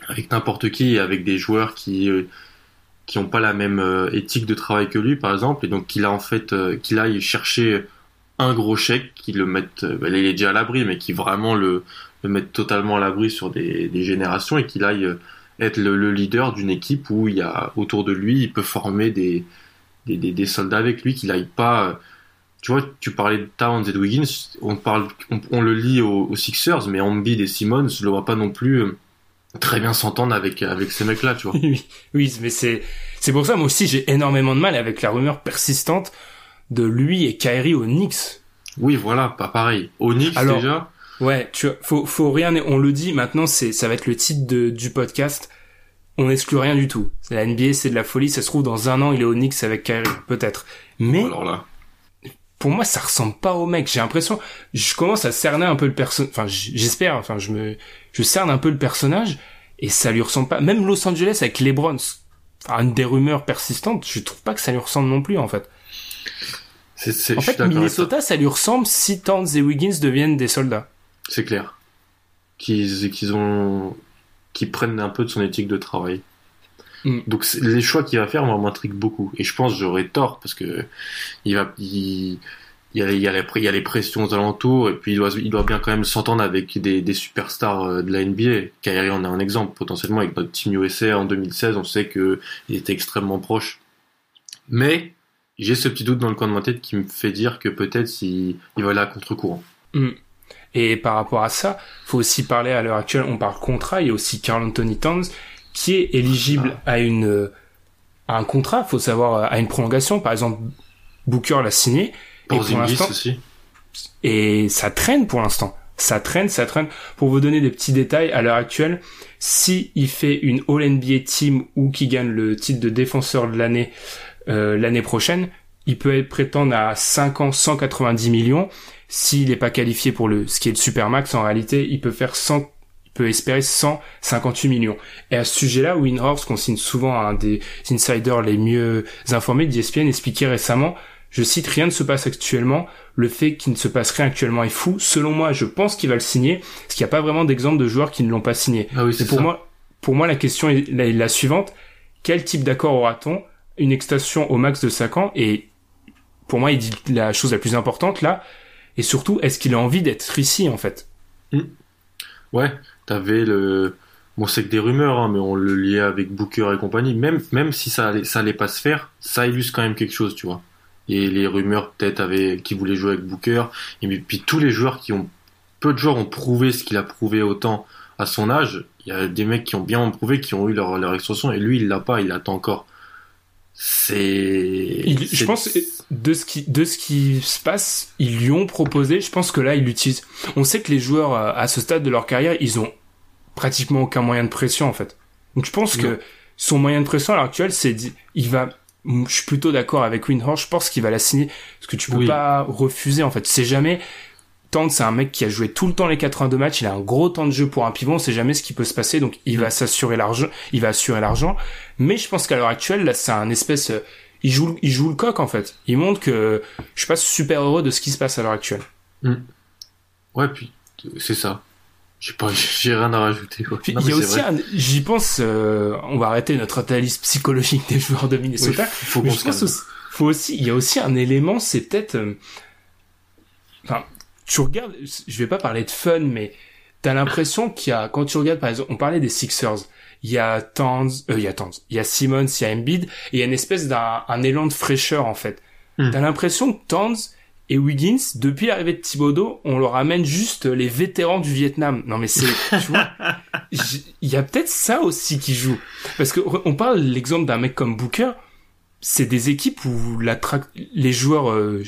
avec n'importe qui, avec des joueurs qui, euh, qui ont pas la même éthique de travail que lui, par exemple, et donc qu'il a en fait, qu'il aille chercher un gros chèque, qui le mette, bah, il est déjà à l'abri, mais qui vraiment le, le mette totalement à l'abri sur des, des générations et qu'il aille être le, leader d'une équipe où il y a autour de lui, il peut former des, des, des, soldats avec lui, qu'il aille pas. Tu vois, tu parlais de Towns et de Wiggins, on parle, on, le lit aux, Sixers, mais Embiid et Simmons, je le vois pas non plus très bien s'entendre avec avec ces mecs-là, tu vois.
oui, oui, mais c'est c'est pour ça moi aussi j'ai énormément de mal avec la rumeur persistante de lui et Kyrie au Knicks.
Oui, voilà, pas pareil. Au Knicks déjà.
Ouais, tu vois, faut faut rien on le dit maintenant c'est ça va être le titre de, du podcast. On n'exclut rien du tout. La NBA, c'est de la folie. Ça se trouve dans un an, il est au Knicks avec Kyrie, peut-être. Mais
alors là
pour moi, ça ressemble pas au mec. J'ai l'impression, je commence à cerner un peu le personnage. Enfin, j'espère. Enfin, je me, je cerne un peu le personnage et ça lui ressemble pas. Même Los Angeles avec LeBron, enfin, une des rumeurs persistantes, je trouve pas que ça lui ressemble non plus en fait.
C'est,
en fait, Minnesota, ça lui ressemble si Towns et Wiggins deviennent des soldats.
C'est clair. Qu'ils, qu'ils ont, qu'ils prennent un peu de son éthique de travail. Mm. Donc les choix qu'il va faire m'intriguent beaucoup et je pense j'aurais tort parce que il va il, y a, il, y a les, il y a les pressions aux alentours et puis il doit, il doit bien quand même s'entendre avec des, des superstars euh, de la NBA. Kyrie en a un exemple potentiellement avec notre team USA en 2016, on sait que il était extrêmement proche. Mais j'ai ce petit doute dans le coin de ma tête qui me fait dire que peut-être il, il va aller à contre-courant.
Mm. Et par rapport à ça, faut aussi parler à l'heure actuelle, on parle contrat, il y a aussi Carl Anthony Towns qui est éligible à une à un contrat, faut savoir à une prolongation. Par exemple, Booker l'a signé.
et pour l'instant, aussi.
Et ça traîne pour l'instant. Ça traîne, ça traîne. Pour vous donner des petits détails, à l'heure actuelle, si il fait une All NBA Team ou qui gagne le titre de défenseur de l'année euh, l'année prochaine, il peut prétendre à 5 ans 190 millions. S'il n'est pas qualifié pour le ce qui est le supermax, en réalité, il peut faire 100 peut espérer 158 millions. Et à ce sujet-là, Winhorst, qu'on signe souvent un des insiders les mieux informés d'ESPN, expliquait récemment, je cite, rien ne se passe actuellement, le fait qu'il ne se passe rien actuellement est fou. Selon moi, je pense qu'il va le signer, parce qu'il n'y a pas vraiment d'exemple de joueurs qui ne l'ont pas signé.
Ah oui,
pour moi, pour moi, la question est la, suivante. Quel type d'accord aura-t-on? Une extension au max de 5 ans et pour moi, il dit la chose la plus importante là. Et surtout, est-ce qu'il a envie d'être ici, en fait?
Hmm. Ouais, t'avais le bon c'est que des rumeurs hein, mais on le liait avec Booker et compagnie. Même si ça allait pas se faire ça illustre quand même quelque chose tu vois. Et les rumeurs peut-être qui voulaient jouer avec Booker. Et puis tous les joueurs qui ont peu de joueurs ont prouvé ce qu'il a prouvé autant à son âge. Il y a des mecs qui ont bien prouvé qui ont eu leur leur extension et lui il l'a pas il attend encore c'est
je pense de ce qui de ce qui se passe ils lui ont proposé je pense que là il l'utilise on sait que les joueurs à ce stade de leur carrière ils ont pratiquement aucun moyen de pression en fait. Donc je pense que son moyen de pression à l'heure actuelle, c'est il va je suis plutôt d'accord avec Windhorst, je pense qu'il va la signer. Parce que tu peux pas refuser en fait. C'est jamais Tant c'est un mec qui a joué tout le temps les 82 matchs, il a un gros temps de jeu pour un pivot, on sait jamais ce qui peut se passer donc il va s'assurer l'argent, il va assurer l'argent, mais je pense qu'à l'heure actuelle là c'est un espèce euh, il joue il joue le coq en fait. Il montre que je suis pas super heureux de ce qui se passe à l'heure actuelle.
Mm. Ouais, puis c'est ça. J'ai pas, j'ai rien à rajouter.
il y a aussi, j'y pense, euh, on va arrêter notre analyse psychologique des joueurs de Minnesota.
faut mais je pense
aussi, faut aussi, il y a aussi un élément, c'est peut-être, euh, enfin, tu regardes, je vais pas parler de fun, mais t'as l'impression qu'il y a, quand tu regardes par exemple, on parlait des Sixers, il y a Towns, euh, il y a Towns, il y a Simmons, il y a Embiid, et il y a une espèce d'un un élan de fraîcheur en fait. Hmm. T'as l'impression que Towns Et Wiggins, depuis l'arrivée de Thibodeau, on leur amène juste les vétérans du Vietnam. Non mais c'est, tu vois, il y a peut-être ça aussi qui joue. Parce que on parle l'exemple d'un mec comme Booker, c'est des équipes où la les joueurs euh,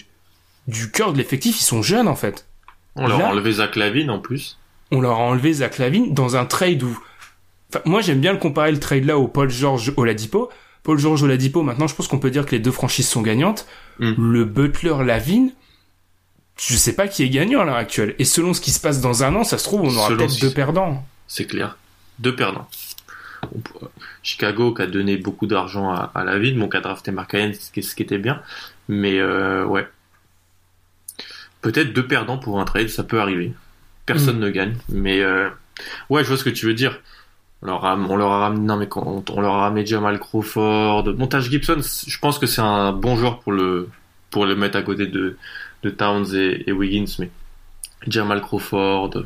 du cœur de l'effectif, ils sont jeunes en fait.
On leur a enlevé Zach Lavine en plus.
On leur a enlevé Zach Lavine dans un trade où, enfin, moi j'aime bien le comparer le trade là au Paul George Oladipo. Paul George Oladipo, maintenant je pense qu'on peut dire que les deux franchises sont gagnantes. Mm. Le Butler Lavine, je sais pas qui est gagnant à l'heure actuelle. Et selon ce qui se passe dans un an, ça se trouve, on aura peut-être deux perdants.
C'est clair. Deux perdants. Chicago qui a donné beaucoup d'argent à, la ville, mon qui a drafté Mark ce qui était bien. Mais euh, ouais. Peut-être deux perdants pour un trade, ça peut arriver. Personne mm. ne gagne. Mais euh, ouais, je vois ce que tu veux dire. On leur a, on leur a ramené, non mais on, on leur a ramené Jamal Crawford, Montage Gibson. Je pense que c'est un bon joueur pour le pour le mettre à côté de de Towns et, Wiggins, mais Jamal Crawford.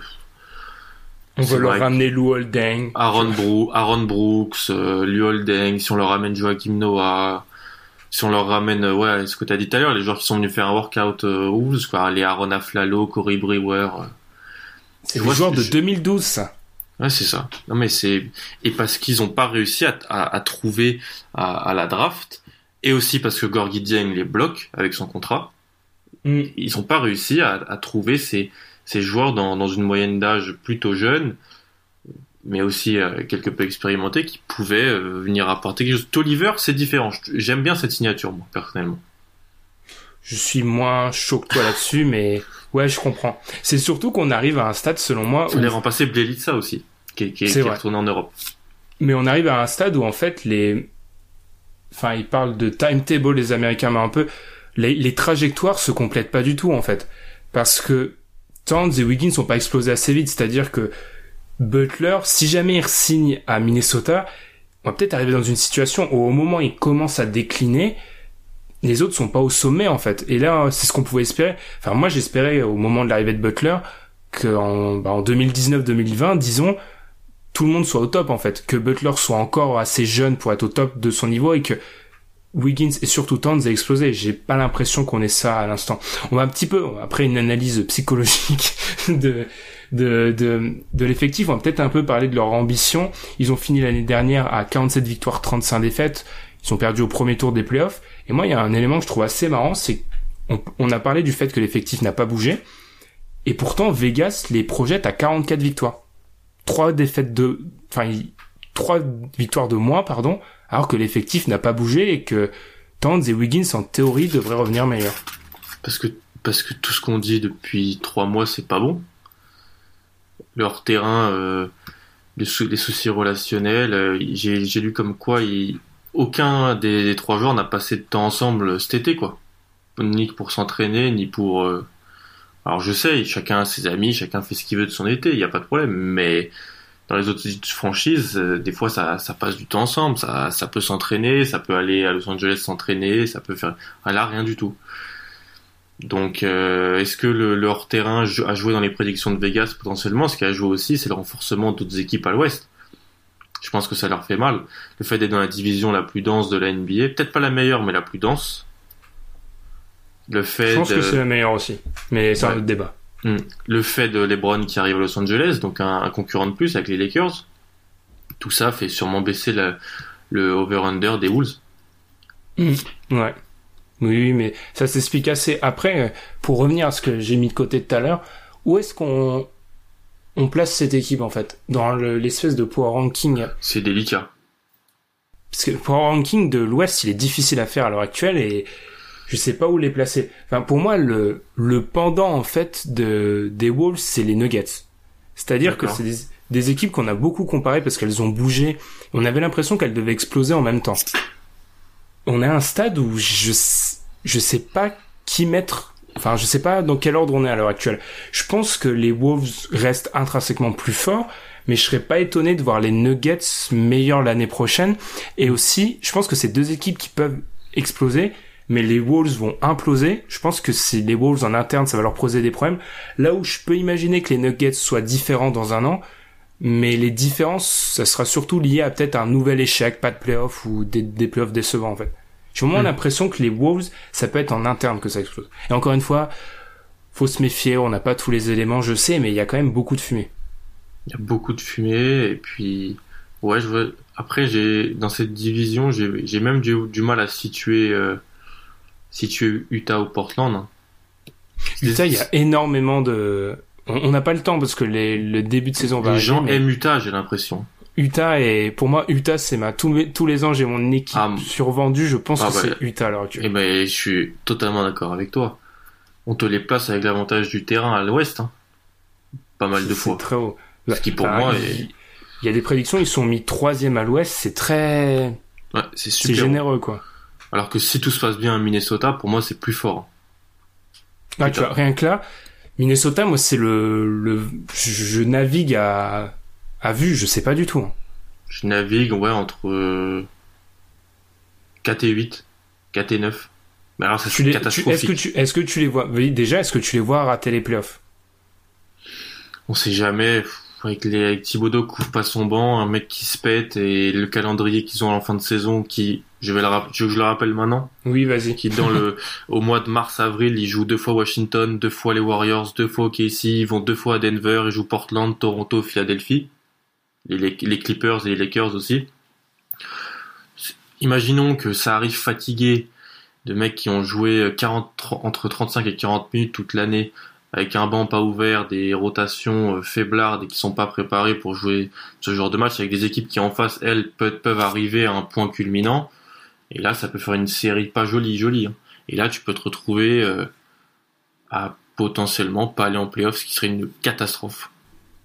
On veut leur ramener Lou Holding.
Aaron, Aaron Brooks, euh, Lou Holding, si on leur ramène Joachim Noah, si on leur ramène, euh, ouais, ce que tu as dit tout à l'heure, les joueurs qui sont venus faire un workout euh, Wolves, quoi, les Aaron Aflalo, Corey Brewer. Euh.
C'est des joueurs de 2012, ça.
Ouais, c'est ça. Non, mais c'est, et parce qu'ils ont pas réussi à, à, trouver à, à, la draft, et aussi parce que Gorgui Dieng les bloque avec son contrat. Mm. Ils n'ont pas réussi à, trouver ces, joueurs dans, une moyenne d'âge plutôt jeune, mais aussi euh, quelque peu expérimentés, qui pouvaient euh, venir apporter quelque chose. Toliver, c'est différent. J'aime bien cette signature, moi, personnellement.
Je suis moins chaud que toi là-dessus, mais ouais, je comprends. C'est surtout qu'on arrive à un stade, selon moi.
Il où... remplacer Bjelica aussi, qui, qui, est, retourné en Europe.
Mais on arrive à un stade où, en fait, les. Enfin, ils parlent de timetable, les Américains, mais un peu les, trajectoires se complètent pas du tout en fait, parce que Towns et Wiggins sont pas explosés assez vite, c'est-à-dire que Butler, si jamais il signe à Minnesota, on va peut-être arriver dans une situation où au moment où il commence à décliner, les autres sont pas au sommet en fait. Et là, c'est ce qu'on pouvait espérer. Enfin, moi, j'espérais au moment de l'arrivée de Butler qu'en bah, en 2019-2020, disons, tout le monde soit au top en fait, que Butler soit encore assez jeune pour être au top de son niveau et que Wiggins et surtout Towns a explosé. J'ai pas l'impression qu'on ait ça à l'instant. On va un petit peu, après une analyse psychologique de, de, de, de l'effectif, on va peut-être un peu parler de leur ambition. Ils ont fini l'année dernière à 47 victoires, 35 défaites. Ils sont perdus au premier tour des playoffs. Et moi, il y a un élément que je trouve assez marrant, c'est on a parlé du fait que l'effectif n'a pas bougé. Et pourtant, Vegas les projette à 44 victoires. Trois défaites de, enfin, trois victoires de moins, pardon, alors que l'effectif n'a pas bougé et que Towns et Wiggins en théorie devraient revenir meilleurs.
Parce que parce que tout ce qu'on dit depuis trois mois c'est pas bon. Leur terrain, euh, les, soucis relationnels, euh, j'ai lu comme quoi aucun des, trois joueurs n'a passé de temps ensemble cet été quoi. Ni pour s'entraîner, ni pour. Euh, alors je sais, chacun a ses amis, chacun fait ce qu'il veut de son été, il n'y a pas de problème, mais dans les autres franchises, des fois ça, passe du temps ensemble, ça, peut s'entraîner, ça peut aller à Los Angeles s'entraîner, ça peut faire... Là, rien du tout. Donc, euh, est-ce que le, leur terrain a joué dans les prédictions de Vegas potentiellement? Ce qui a joué aussi, c'est le renforcement d'autres équipes à l'ouest. Je pense que ça leur fait mal. Le fait d'être dans la division la plus dense de la NBA, peut-être pas la meilleure, mais la plus dense.
Le fait Je pense que c'est la meilleure aussi, mais c'est un autre débat.
Hmm. Le fait de LeBron qui arrive à Los Angeles, donc un, concurrent de plus avec les Lakers, tout ça fait sûrement baisser le over-under des Wolves.
Hmm. Ouais. Oui, mais ça s'explique assez. Après, pour revenir à ce que j'ai mis de côté tout à l'heure, où est-ce qu'on on place cette équipe en fait dans l'espèce de power ranking?
C'est délicat.
Parce que le power ranking de l'Ouest, il est difficile à faire à l'heure actuelle et je sais pas où les placer. Enfin, pour moi, le, le pendant, en fait, de, des Wolves, c'est les Nuggets. C'est-à-dire que c'est des, des, équipes qu'on a beaucoup comparées parce qu'elles ont bougé. On avait l'impression qu'elles devaient exploser en même temps. On est à un stade où je, je sais pas qui mettre, enfin, je sais pas dans quel ordre on est à l'heure actuelle. Je pense que les Wolves restent intrinsèquement plus forts, mais je serais pas étonné de voir les Nuggets meilleurs l'année prochaine. Et aussi, je pense que c'est deux équipes qui peuvent exploser mais les Wolves vont imploser. Je pense que c'est les Wolves en interne, ça va leur poser des problèmes. Là où je peux imaginer que les Nuggets soient différents dans un an, mais les différences, ça sera surtout lié à peut-être un nouvel échec, pas de playoff ou des, des playoffs décevants en fait. J'ai vraiment
Mm.
l'impression que les Wolves, ça peut être en interne que ça explose. Et encore une fois, faut se méfier, on n'a pas tous les éléments, je sais, mais il y a quand même beaucoup de fumée.
Il y a beaucoup de fumée et puis ouais, je vois. Après, j'ai dans cette division, j'ai j'ai même du, du mal à situer euh, situer Utah ou Portland. hein.
Utah, il y a énormément de... On n'a pas le temps parce que les, le début de saison va
Les gens aiment Utah, j'ai l'impression.
Utah et pour moi Utah c'est ma tous, mes- tous les ans j'ai mon équipe
Ah,
survendue, je pense
ah
que
bah,
c'est Utah l'heure
Et
actuelle.
ben, je suis totalement d'accord avec toi. On te les place avec l'avantage du terrain à l'ouest, hein. pas mal de
C'est
fois.
très haut.
Ce qui, pour
Enfin,
moi,
il,
est-
il y a des prédictions, ils sont mis troisième à l'ouest, c'est très,
Ouais, c'est
c'est généreux quoi.
Alors que si tout se passe bien à Minnesota, pour moi, c'est plus fort.
Ah, tu vois, rien que là, Minnesota, moi c'est le, le, je, navigue à, à vue, je sais pas du tout. hein.
Je navigue, ouais, entre euh, 4 et 8, 4 et 9. Mais alors, ça c'est catastrophique.
est-ce que tu, est-ce que tu les vois, déjà, est-ce que tu les vois rater les playoffs?
On sait jamais. Avec, les, avec Thibodeau qui couvre pas son banc, un mec qui se pète et le calendrier qu'ils ont en fin de saison qui, je vais le rapp- je, je le rappelle maintenant,
Oui, vas-y.
qui dans le, au mois de mars-avril, ils jouent deux fois Washington, deux fois les Warriors, deux fois OKC, ils vont deux fois à Denver, ils jouent Portland, Toronto, Philadelphie, les, les, les Clippers et les Lakers aussi. Imaginons que ça arrive fatigué de mecs qui ont joué 40, tr- entre 35 et 40 minutes toute l'année avec un banc pas ouvert, des rotations euh, faiblardes et qui sont pas préparés pour jouer ce genre de match avec des équipes qui en face, elles, peuvent, peuvent arriver à un point culminant. Et là, ça peut faire une série pas jolie, jolie. hein. Et là, tu peux te retrouver euh, à potentiellement pas aller en playoff, ce qui serait une catastrophe.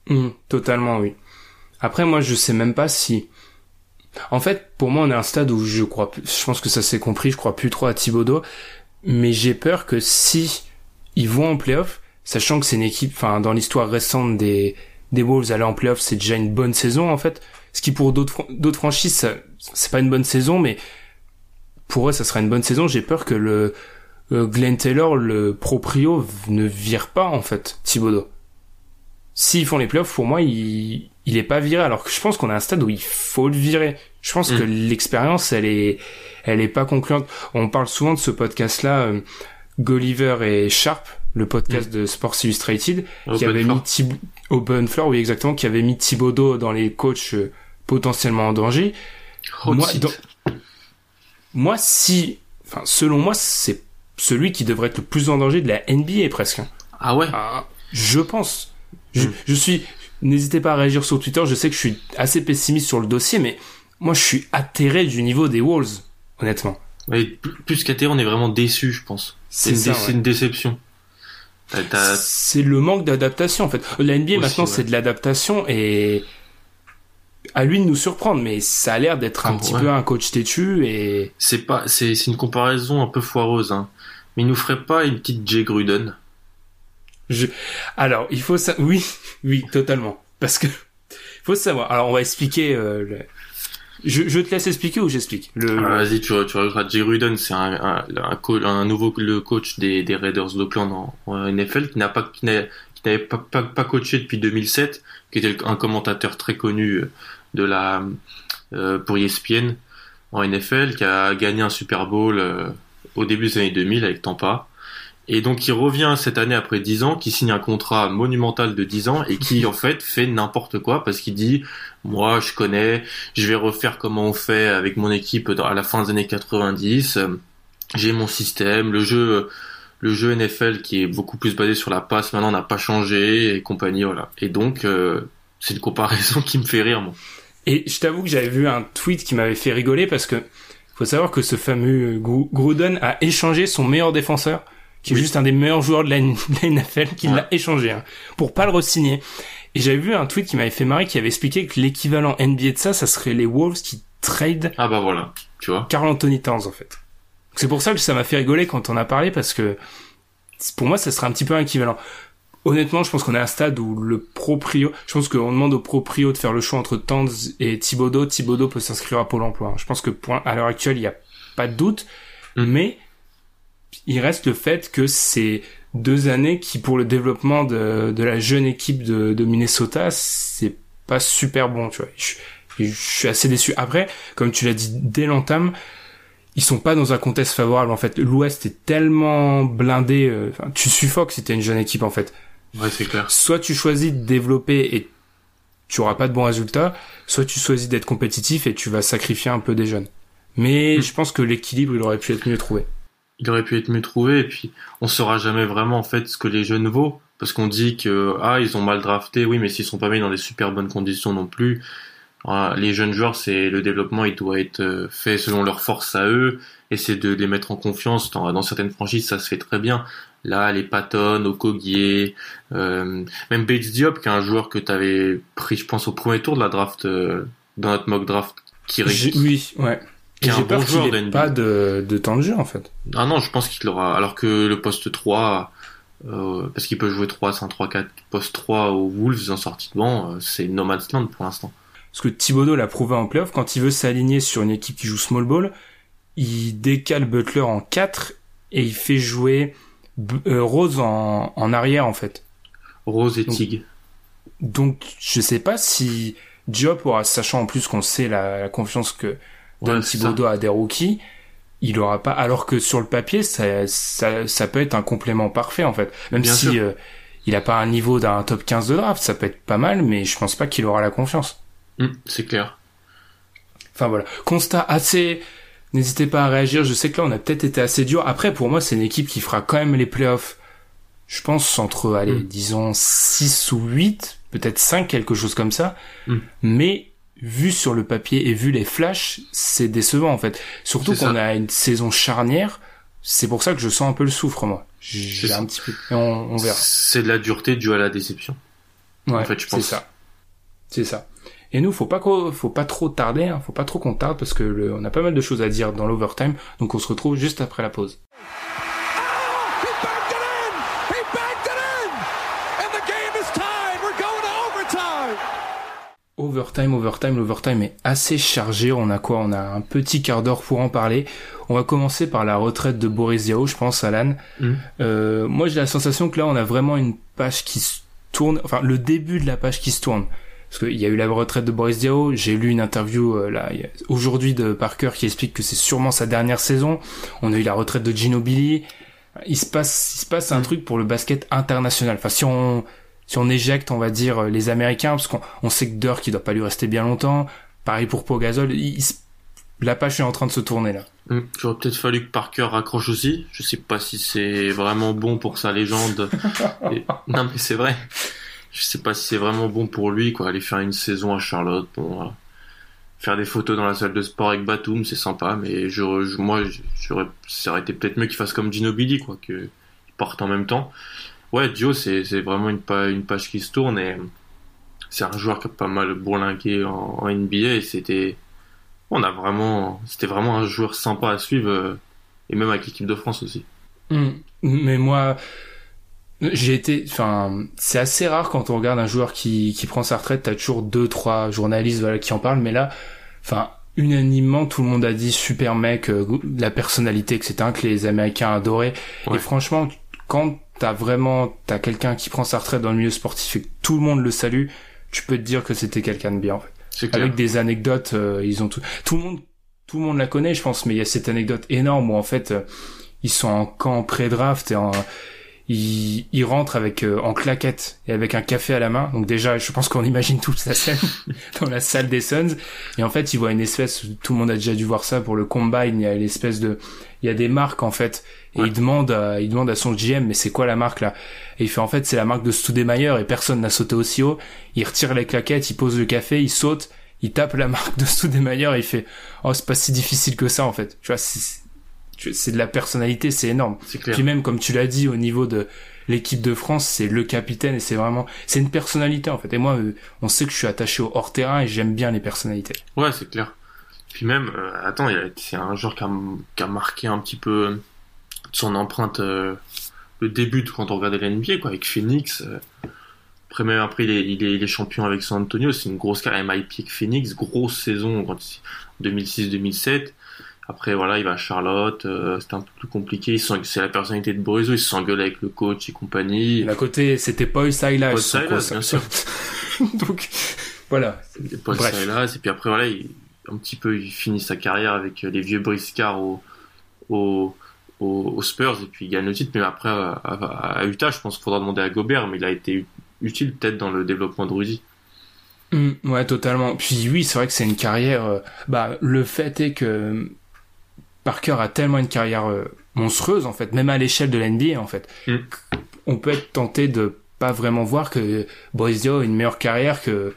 Hmm, totalement, oui. Après, moi, je sais même pas si. En fait, pour moi, on est à un stade où je crois, plus- je pense que ça s'est compris, je crois plus trop à Thibodeau, mais j'ai peur que si ils vont en playoff, sachant que c'est une équipe, enfin, dans l'histoire récente des des Wolves, aller en playoff, c'est déjà une bonne saison en fait. Ce qui pour d'autres d'autres franchises, c'est pas une bonne saison, mais pour eux, ça sera une bonne saison. J'ai peur que le euh, Glenn Taylor, le proprio, ne vire pas en fait Thibodeau s'ils font les playoffs, pour moi, il, il est pas viré. Alors que je pense qu'on a un stade où il faut le virer. Je pense
Mm.
que l'expérience, elle est, elle est pas concluante. On parle souvent de ce podcast-là, euh, Gulliver et Sharp, le podcast de Sports Illustrated, qui avait
floor.
mis Thib- Open Floor, oui exactement, qui avait mis Thibodeau dans les coachs euh, potentiellement en danger.
Hot
moi,
seat.
dans- Moi, si, enfin, selon moi, c'est celui qui devrait être le plus en danger de la NBA presque. hein.
Ah ouais?
Ah, je pense. Je,
Mm.
je suis. N'hésitez pas à réagir sur Twitter. Je sais que je suis assez pessimiste sur le dossier, mais moi, je suis atterré du niveau des Wolves, honnêtement.
Plus- terre, on est vraiment déçu, je pense. C'est une,
ça,
dé-
ouais.
une déception.
C'est le manque d'adaptation, en fait. La NBA
Aussi,
maintenant,
ouais.
c'est de l'adaptation et à lui de nous surprendre, mais ça a l'air d'être un
Ah,
petit
ouais.
peu un coach têtu et
C'est pas, c'est c'est une comparaison un peu foireuse, hein. Mais il nous ferait pas une petite Jay Gruden
je. Alors, il faut ça. Oui, oui, totalement. Parce que faut savoir. Alors, on va expliquer. euh, le- je, je te laisse expliquer ou j'explique? Le,
Ah, Vas-y, tu, tu rajouteras Jay Gruden, c'est un, un, un, nouveau le coach des, des Raiders d'Oakland en, en NFL qui n'a pas qui n'a- qui n'avait pas, coaché depuis 2007, qui était un commentateur très connu de la euh, pour ESPN en NFL, qui a gagné un Super Bowl euh, au début des années 2000 avec Tampa. Et donc il revient cette année après 10 ans, qui signe un contrat monumental de 10 ans et qui en fait fait n'importe quoi parce qu'il dit moi je connais, je vais refaire comment on fait avec mon équipe à la fin des années 90. euh, J'ai mon système, le jeu, le jeu NFL qui est beaucoup plus basé sur la passe maintenant n'a pas changé et compagnie voilà. Et donc euh, c'est une comparaison qui me fait rire moi.
Et je t'avoue que j'avais vu un tweet qui m'avait fait rigoler parce que faut savoir que ce fameux Gru- Gruden a échangé son meilleur défenseur, qui est
Oui.
juste un des meilleurs joueurs de la, N- de la NFL, qui
Ouais.
l'a échangé hein, pour pas le re-signer. Et j'avais vu un tweet qui m'avait fait marrer, qui avait expliqué que l'équivalent NBA de ça, ça serait les Wolves qui trade
Ah bah voilà, tu vois.
Carl Anthony Towns en fait. C'est pour ça que ça m'a fait rigoler quand on a parlé parce que pour moi ça serait un petit peu un équivalent. Honnêtement, je pense qu'on est à un stade où le proprio, je pense qu'on demande au proprio de faire le choix entre Towns et Thibodeau. Thibodeau peut s'inscrire à Pôle emploi. Je pense que pour, à l'heure actuelle, il n'y a pas de doute,
Mm.
mais il reste le fait que c'est deux années qui, pour le développement de, de la jeune équipe de, de Minnesota, c'est pas super bon, tu vois. Je, je suis assez déçu. Après, comme tu l'as dit dès l'entame, ils sont pas dans un contexte favorable en fait. L'Ouest est tellement blindé, euh, tu suffoques si t'es une jeune équipe en fait.
Ouais, c'est clair.
Soit tu choisis de développer et tu auras pas de bons résultats, soit tu choisis d'être compétitif et tu vas sacrifier un peu des jeunes. Mais
Mm.
je pense que l'équilibre, il aurait pu être mieux trouvé.
Il aurait pu être mieux trouvé et puis on saura jamais vraiment en fait ce que les jeunes vaut parce qu'on dit que ah ils ont mal drafté, oui mais s'ils sont pas mis dans des super bonnes conditions non plus. Ah, les jeunes joueurs, c'est le développement, il doit être euh, fait selon leurs forces à eux, et c'est de les mettre en confiance. Dans, dans certaines franchises, ça se fait très bien. Là, les Patton, Okogie, euh, même Bates Diop, qui est un joueur que tu avais pris, je pense, au premier tour de la draft, euh, dans notre mock draft, qui,
Oui, ouais.
Qui est un bon joueur
pas de, de temps de jeu en fait.
Ah non, je pense qu'il aura. Alors que le poste 3, euh, parce qu'il peut jouer 3, 5, 3, 4, poste 3 aux Wolves en sortie de banc, euh, c'est no man's land pour l'instant.
Parce que Thibodeau l'a prouvé en playoff, quand il veut s'aligner sur une équipe qui joue small ball, il décale Butler en 4 et il fait jouer euh, Rose en, en arrière en fait.
Rose et
Donc,
Tig.
Donc je sais pas si Diop aura, sachant en plus qu'on sait la, la confiance que donne
Ouais,
Thibodeau à des rookies, il aura pas. Alors que sur le papier, ça, ça, ça peut être un complément parfait en fait. Même
Bien
si euh, il a pas un niveau d'un top 15 de draft, ça peut être pas mal, mais je pense pas qu'il aura la confiance.
Hum, c'est clair.
Enfin voilà, constat assez. N'hésitez pas à réagir. Je sais que là on a peut-être été assez dur. Après pour moi c'est une équipe qui fera quand même les playoffs. Je pense entre allez
Mm.
disons 6 ou 8, peut-être 5 quelque chose comme ça.
Mm.
Mais vu sur le papier et vu les flashs, c'est décevant en fait. Surtout
C'est
qu'on a une saison charnière. C'est pour ça que je sens un peu le souffre moi.
C'est
J'ai un petit peu. Et on, on verra.
C'est de la dureté due à la déception.
Ouais,
en fait, je
c'est
pense.
ça. C'est ça. Et nous, faut pas faut pas trop tarder, hein, faut pas trop qu'on tarde parce que le- on a pas mal de choses à dire dans l'overtime, donc on se retrouve juste après la pause.
To overtime!
Overtime, overtime, l'overtime est assez chargé. On a quoi? On a un petit quart d'heure pour en parler. On va commencer par la retraite de Boris Diaw, je pense, Alan.
Mhm.
Euh, moi, j'ai la sensation que là, on a vraiment une page qui se tourne, enfin, le début de la page qui se tourne. Parce qu'il y a eu la retraite de Boris Diaw. J'ai lu une interview euh, là aujourd'hui de Parker qui explique que c'est sûrement sa dernière saison. On a eu la retraite de Ginobili. Il se passe, il se passe un
Mhm.
truc pour le basket international. Enfin, si on si on éjecte, on va dire, euh, les Américains, parce qu'on on sait que Dirk, il doit pas lui rester bien longtemps. Pareil pour Pogazol. Il, la page est en train de se tourner là.
Hum, J'aurais peut-être fallu que Parker raccroche aussi. Je sais pas si c'est vraiment bon pour sa légende. Et- Non mais c'est vrai. Je sais pas si c'est vraiment bon pour lui, quoi. Aller faire une saison à Charlotte, bon, voilà. faire des photos dans la salle de sport avec Batum, c'est sympa, mais je, je- moi, j'aurais, ça aurait été peut-être mieux qu'il fasse comme Ginobili, quoi, que ils partent en même temps. Ouais, Dio, c'est, c'est vraiment une, une page qui se tourne et c'est un joueur qui a pas mal bourlingué en, NBA et c'était, on a vraiment, c'était vraiment un joueur sympa à suivre euh, et même avec l'équipe de France aussi.
Hmm. Mais moi, j'ai été, enfin, c'est assez rare quand on regarde un joueur qui, qui prend sa retraite, t'as toujours deux, trois journalistes, voilà, qui en parlent, mais là, enfin, unanimement, tout le monde a dit super mec, euh, la personnalité, etc., que les Américains adoraient.
Ouais.
Et franchement, quand t'as vraiment, t'as quelqu'un qui prend sa retraite dans le milieu sportif et que tout le monde le salue, tu peux te dire que c'était quelqu'un de bien, en fait.
Clair.
Avec des anecdotes, euh, ils ont tout, tout le monde, tout le monde la connaît, je pense, mais il y a cette anecdote énorme où en fait, euh, ils sont en camp pré-draft et en, ils, ils rentrent avec euh, en claquette et avec un café à la main. Donc déjà, je pense qu'on imagine toute la scène dans la salle des Suns. Et en fait, ils voient une espèce, tout le monde a déjà dû voir ça pour le combine. Il y a l'espèce de, il y a des marques en fait. Et
Ouais.
il demande, à, il demande à son GM, mais c'est quoi la marque là? Et il fait en fait, c'est la marque de Studemeyer et personne n'a sauté aussi haut. Il retire les claquettes, il pose le café, il saute, il tape la marque de Studemeyer et il fait, oh c'est pas si difficile que ça en fait. Tu vois, c'est, c'est de la personnalité, c'est énorme.
Clair.
Puis même, comme tu l'as dit, au niveau de l'équipe de France, c'est le capitaine et c'est vraiment, c'est une personnalité en fait. Et moi, euh, on sait que je suis attaché au hors terrain et j'aime bien les personnalités.
Ouais, c'est clair. Puis même, euh, attends, il a- c'est un joueur qui a, qui a marqué un petit peu euh, son empreinte, euh, le début de quand on regardait la NBA, quoi, avec Phoenix. euh. après, même après, il est, il est, il est champion avec San Antonio, c'est une grosse carrière MIP avec Phoenix, grosse saison quand il- 2006-2007. Après, voilà, il va à Charlotte, euh, c'était un peu plus compliqué. C'est la personnalité de Borisov, il s'engueule avec le coach et compagnie.
À côté, c'était Paul Silas.
Paul Silas, bien sûr.
Donc, voilà.
Paul
Bref.
Silas, et puis après, voilà, il, un petit peu, il finit sa carrière avec les vieux briscards au, au, aux, Spurs et puis il gagne le titre. Mais après, à, Utah, je pense qu'il faudra demander à Gobert, mais il a été utile peut-être dans le développement de Rudy.
Mm, ouais, totalement. Puis oui, c'est vrai que c'est une carrière. Euh, bah, le fait est que Parker a tellement une carrière euh, monstrueuse en fait, même à l'échelle de l'NBA en fait. Mm. On peut être tenté de pas vraiment voir que Boris Dio a une meilleure carrière que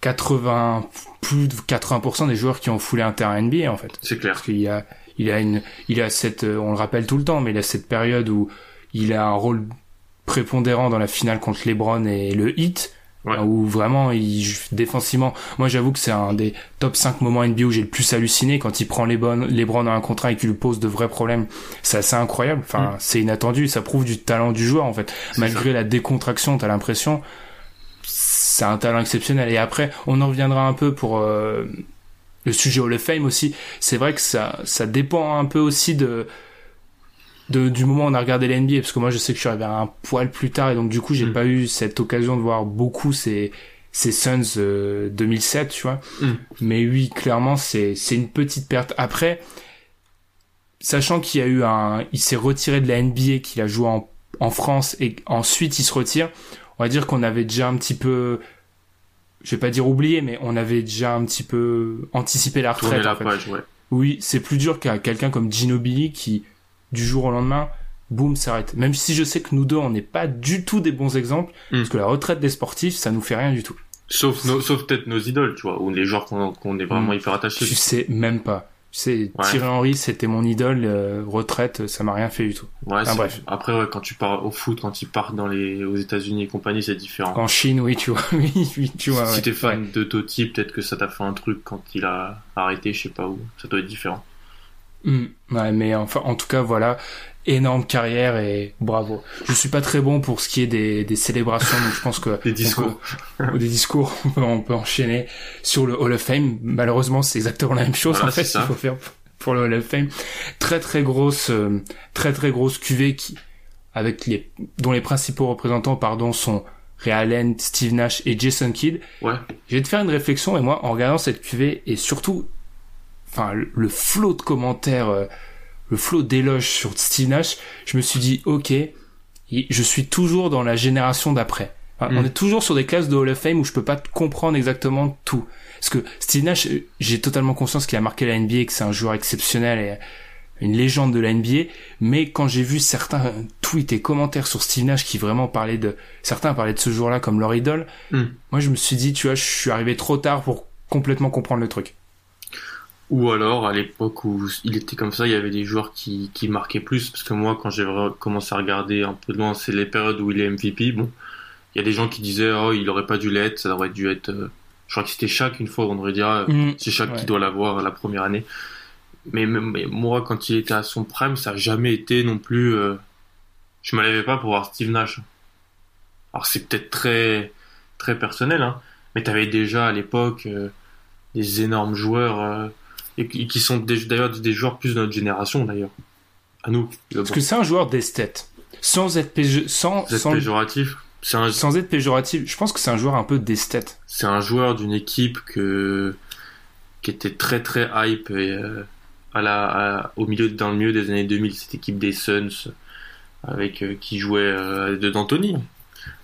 80 plus de 80% des joueurs qui ont foulé un terrain NBA en fait.
C'est clair.
Parce qu'il y a il a une il a cette euh, on le rappelle tout le temps mais il a cette période où il a un rôle prépondérant dans la finale contre LeBron et le Heat Ouais. Où vraiment, il, défensivement, moi j'avoue que c'est un des top 5 moments NBA où j'ai le plus halluciné quand il prend les bonnes, les dans un contrat et qu'il lui pose de vrais problèmes. C'est assez incroyable. Enfin, mm. c'est inattendu. Ça prouve du talent du joueur, en fait. Malgré la décontraction, t'as l'impression, c'est un talent exceptionnel. Et après, on en reviendra un peu pour, euh, le sujet Hall of Fame aussi. C'est vrai que ça, ça dépend un peu aussi de, du moment où on a regardé l'NBA parce que moi je sais que je suis arrivé un poil plus tard et donc du coup j'ai mm. pas eu cette occasion de voir beaucoup ces ces Suns 2007 euh, tu vois mm. mais oui clairement c'est c'est une petite perte après sachant qu'il y a eu un il s'est retiré de la NBA qu'il a joué en en France et ensuite il se retire on va dire qu'on avait déjà un petit peu je vais pas dire oublié mais on avait déjà un petit peu anticipé la retraite
la page, ouais.
oui c'est plus dur qu'à quelqu'un comme Ginobili qui du jour au lendemain, boum, s'arrête. Même si je sais que nous deux, on n'est pas du tout des bons exemples, hmm. parce que la retraite des sportifs, ça nous fait rien du tout.
Sauf, sauf peut-être nos idoles, tu vois, ou les joueurs qu'on est vraiment hmm. hyper attachés.
Tu sais même pas. Tu sais, Thierry Henry, c'était mon idole, euh, retraite, ça m'a rien fait du tout.
Ouais, bref. Après, quand tu pars au foot, quand ils partent dans les, aux États-Unis et compagnie, c'est différent.
En Chine, oui, tu vois, oui, oui, tu vois.
Si t'es fan de Totti, peut-être que ça t'a fait un truc quand il a arrêté, je sais pas où. Ça doit être différent.
Mm. ouais, mais enfin, en tout cas, voilà, énorme carrière et bravo. Je suis pas très bon pour ce qui est des, des célébrations, donc je pense que
des discours,
ou des discours, on peut, on peut, enchaîner sur le Hall of Fame. Malheureusement, c'est exactement la même chose en fait. Il faut faire pour le Hall of Fame. Très très grosse, euh, très très grosse cuvée qui, avec les, dont les principaux représentants, pardon, sont Ray Allen, Steve Nash et Jason Kidd.
Ouais.
Je vais te faire une réflexion et moi, en regardant cette cuvée et surtout enfin le, flot de commentaires, euh, le flot d'éloges sur Steve Nash, je me suis dit ok, je suis toujours dans la génération d'après. Mm. On est toujours sur des classes de Hall of Fame où je peux pas comprendre exactement tout. Parce que Steve Nash, euh, j'ai totalement conscience qu'il a marqué la NBA, que c'est un joueur exceptionnel et une légende de la NBA, mais quand j'ai vu certains tweets et commentaires sur Steve Nash qui vraiment parlaient de, certains parlaient de ce jour-là comme leur idole, mm. moi je me suis dit, tu vois, je suis arrivé trop tard pour complètement comprendre le truc.
Ou alors, à l'époque où il était comme ça, il y avait des joueurs qui, qui marquaient plus. Parce que moi, quand j'ai commencé à regarder un peu de loin, c'est les périodes où il est MVP. Bon, il y a des gens qui disaient, oh, il aurait pas dû l'être, ça aurait dû être. Euh, je crois que c'était chaque une fois, on aurait dit, ah, mm. c'est chaque qui doit l'avoir la première année. Mais, mais, moi, quand il était à son prime, ça a jamais été non plus. Euh... Je me lèvais pas pour voir Steve Nash. Alors c'est peut-être très très personnel, hein, mais t'avais déjà à l'époque euh, des énormes joueurs. Euh, et qui sont d'ailleurs des joueurs plus de notre génération d'ailleurs. À nous.
Parce que c'est un joueur d'esthète. Sans être, sans,
sans, péjoratif.
Sans être péjoratif, je pense que c'est un joueur un peu d'esthète.
C'est un joueur d'une équipe que qui était très très hype et, euh, à la, au milieu dans le milieu des années 2000 cette équipe des Suns avec euh, qui jouait euh, de D'Antoni,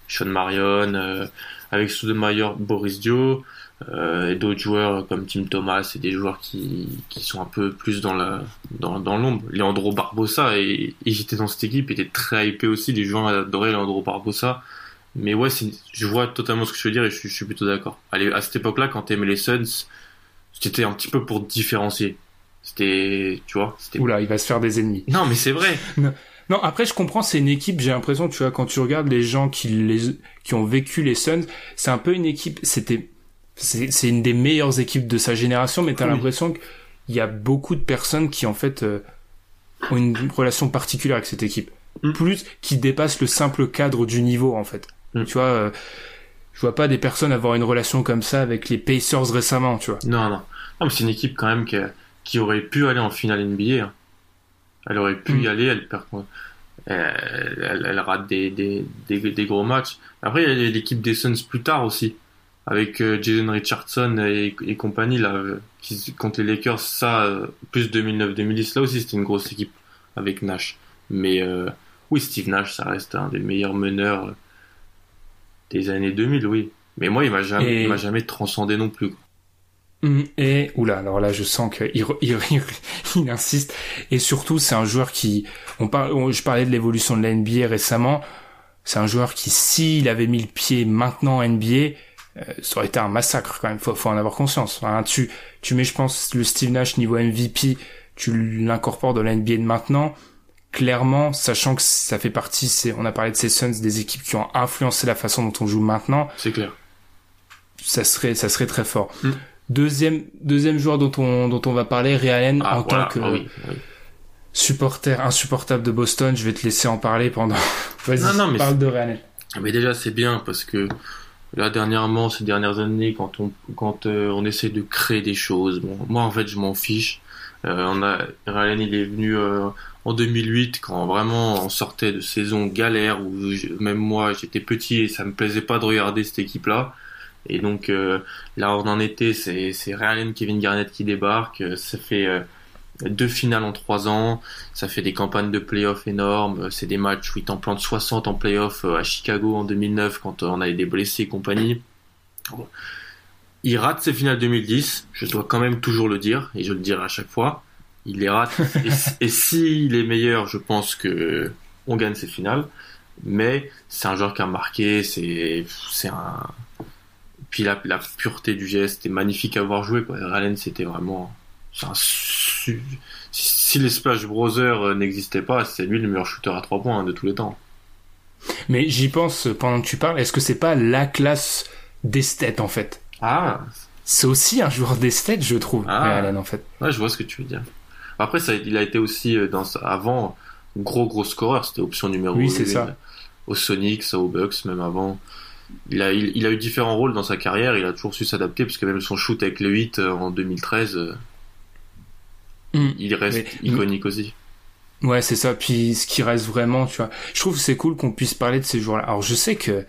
Sean Marion, euh, avec Soudemayer, Boris Dio, et d'autres joueurs comme Tim Thomas et des joueurs qui, qui sont un peu plus dans la dans, dans l'ombre. Leandro Barbosa et, et j'étais dans cette équipe était très hypé aussi. Les joueurs adoraient Leandro Barbosa. Mais ouais, je vois totalement ce que je veux dire et je, suis plutôt d'accord. Allez, à cette époque-là, quand t'aimais les Suns, c'était un petit peu pour différencier. C'était, tu vois, c'était.
Oula, il va se faire des ennemis.
Non, mais c'est vrai.
non. après, je comprends, c'est une équipe, j'ai l'impression, tu vois, quand tu regardes les gens qui les, qui ont vécu les Suns, c'est un peu une équipe, c'était, c'est une des meilleures équipes de sa génération, mais t'as as l'impression qu'il y a beaucoup de personnes qui en fait euh, ont une relation particulière avec cette équipe, mm. plus qui dépasse le simple cadre du niveau en fait. Mm. Tu vois, euh, je vois pas des personnes avoir une relation comme ça avec les Pacers récemment, tu vois.
Non, non, non mais c'est une équipe quand même qui, qui aurait pu aller en finale NBA. Hein. Elle aurait pu y mm. aller, elle perd. Elle, elle, rate des, des, des, des, gros matchs. Après, il y a l'équipe des Suns plus tard aussi avec euh, Jason Richardson et, et compagnie là, euh, qui, contre les Lakers, ça, euh, plus 2009-2010, là aussi c'était une grosse équipe avec Nash. Mais euh, oui, Steve Nash, ça reste un des meilleurs meneurs des années 2000, oui. Mais moi, il m'a jamais,
Et-
il m'a jamais transcendé non plus.
Hum, Et oula, alors là, je sens qu'il il, il, il insiste. Et surtout, c'est un joueur qui, on parle, on- je parlais de l'évolution de la NBA récemment. C'est un joueur qui, s'il avait mis le pied maintenant en NBA, ça aurait été un massacre quand même. Faut, faut en avoir conscience. Hein, tu, tu mets, je pense, le Steve Nash niveau MVP, tu l'incorpores dans la NBA de maintenant. Clairement, sachant que ça fait partie, c'est, on a parlé de ces Suns, des équipes qui ont influencé la façon dont on joue maintenant
C'est clair.
ça serait ça serait très fort.
Mm.
Deuxième deuxième joueur dont on dont on va parler, Ray Allen
Ah,
en
voilà.
tant que
Ah oui, oui.
supporter insupportable de Boston, je vais te laisser en parler pendant. Vas-y,
Non, non, mais
parle de Ray Allen.
Mais déjà, c'est bien parce que là, dernièrement, ces dernières années, quand on, quand euh, on essaie de créer des choses, bon, moi, en fait, je m'en fiche. Euh, on a, Ryan, il est venu euh, en 2008 quand vraiment on sortait de saison galère où je- même moi, j'étais petit et ça me plaisait pas de regarder cette équipe-là. Et donc euh, là, on en était, c'est Ryan, Kevin Garnett qui débarque. Euh, Ça fait euh, deux finales en trois ans. Ça fait des campagnes de playoffs énormes. C'est des matchs où ils t'en plantent 60 en playoffs euh, à Chicago en 2009 quand euh, on avait des blessés et compagnie. Il rate ses finales 2010. Je dois quand même toujours le dire et je le dirai à chaque fois. Il les rate. et, et s'il est meilleur, je pense que on gagne ses finales. Mais c'est un joueur qui a marqué. C'est c'est un puis la, la pureté du geste est magnifique à voir jouer. Quoi. Allen, c'était vraiment un su- si les Splash Brothers euh, n'existaient pas, c'est lui le meilleur shooter à trois points hein, de tous les temps.
Mais j'y pense euh, pendant que tu parles. Est-ce que c'est pas la classe d'esthète en fait?
Ah,
C'est aussi un joueur d'esthète, je trouve.
Ah.
Allen en fait.
ouais, je vois ce que tu veux dire. Après, ça, il a été aussi euh, dans avant gros gros scoreur. C'était option numéro
Oui, c'est ça.
Aux Sonics, aux Bucks, même avant. Il a, il, il a eu différents rôles dans sa carrière. Il a toujours su s'adapter parce que même son shoot avec le 8 euh, en 2013,
Mm.
il reste
Mais-
iconique aussi.
Ouais, c'est ça. Puis ce qui reste vraiment, tu vois, je trouve que c'est cool qu'on puisse parler de ces joueurs-là. Alors je sais que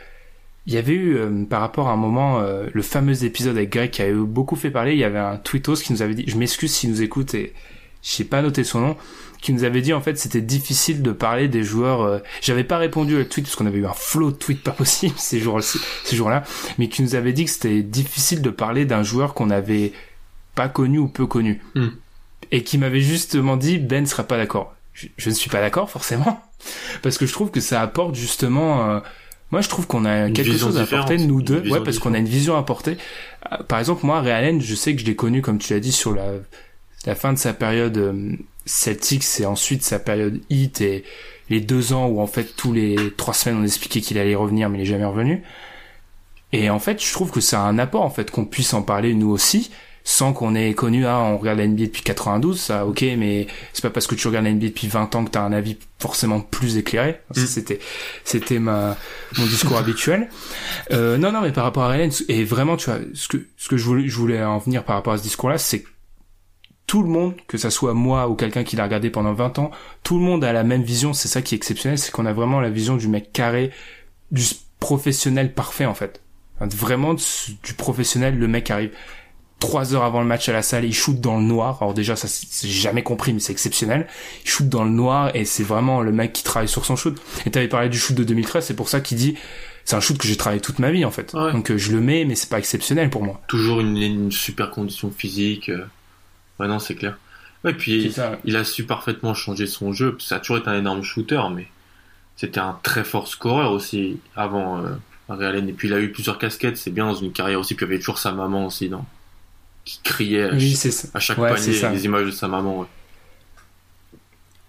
il y avait eu euh, par rapport à un moment euh, le fameux épisode avec Greg qui avait beaucoup fait parler. Il y avait un tweetos qui nous avait dit, je m'excuse s'il nous écoute et j'ai pas noté son nom, qui nous avait dit en fait c'était difficile de parler des joueurs. euh, J'avais pas répondu au tweet parce qu'on avait eu un flot de tweets pas possible ces jours ces jours-là, mais qui nous avait dit que c'était difficile de parler d'un joueur qu'on avait pas connu ou peu connu.
Hmm.
Et qui m'avait justement dit Ben sera pas d'accord. Je, je ne suis pas d'accord forcément. Parce que je trouve que ça apporte justement euh, moi je trouve qu'on a
Une
quelque chose à apporter nous deux. ouais parce qu'on a une vision à apporter. Euh, par exemple moi Ray Allen je sais que je l'ai connu comme tu l'as dit sur la la fin de sa période euh, Celtics et ensuite sa période Heat et les deux ans où en fait tous les trois semaines on expliquait qu'il allait revenir mais il est jamais revenu. Et en fait je trouve que c'est un apport en fait qu'on puisse en parler nous aussi sans qu'on ait connu ah on regarde la NBA depuis 92 ça ok mais c'est pas parce que tu regardes la NBA depuis 20 ans que t'as un avis forcément plus éclairé
Mm.
c'était c'était ma mon discours habituel euh, non non mais par rapport à Allen et vraiment tu vois ce que ce que je voulais je voulais en venir par rapport à ce discours là c'est tout le monde, que ça soit moi ou quelqu'un qui l'a regardé pendant 20 ans, tout le monde a la même vision, c'est ça qui est exceptionnel, c'est qu'on a vraiment la vision du mec carré, du professionnel parfait en fait. Vraiment du professionnel, le mec arrive trois heures avant le match à la salle, il shoot dans le noir. Alors déjà, ça c'est jamais compris, mais c'est exceptionnel. Il shoot dans le noir et c'est vraiment le mec qui travaille sur son shoot. Et t'avais parlé du shoot de 2013, c'est pour ça qu'il dit c'est un shoot que j'ai travaillé toute ma vie en fait.
Ouais.
Donc euh, je le mets, mais c'est pas exceptionnel pour moi.
Toujours une, une super condition physique. euh. Ouais, non, c'est clair. Ouais, puis
ça.
il a su parfaitement changer son jeu. Ça a toujours été un énorme shooter, mais c'était un très fort scoreur aussi avant euh. Et puis il a eu plusieurs casquettes, c'est bien dans une carrière aussi. Puis il y avait toujours sa maman aussi, non? Qui criait à,
Oui,
ch-
c'est ça.
à chaque
Ouais,
panier
ça.
des images de sa maman. Ouais.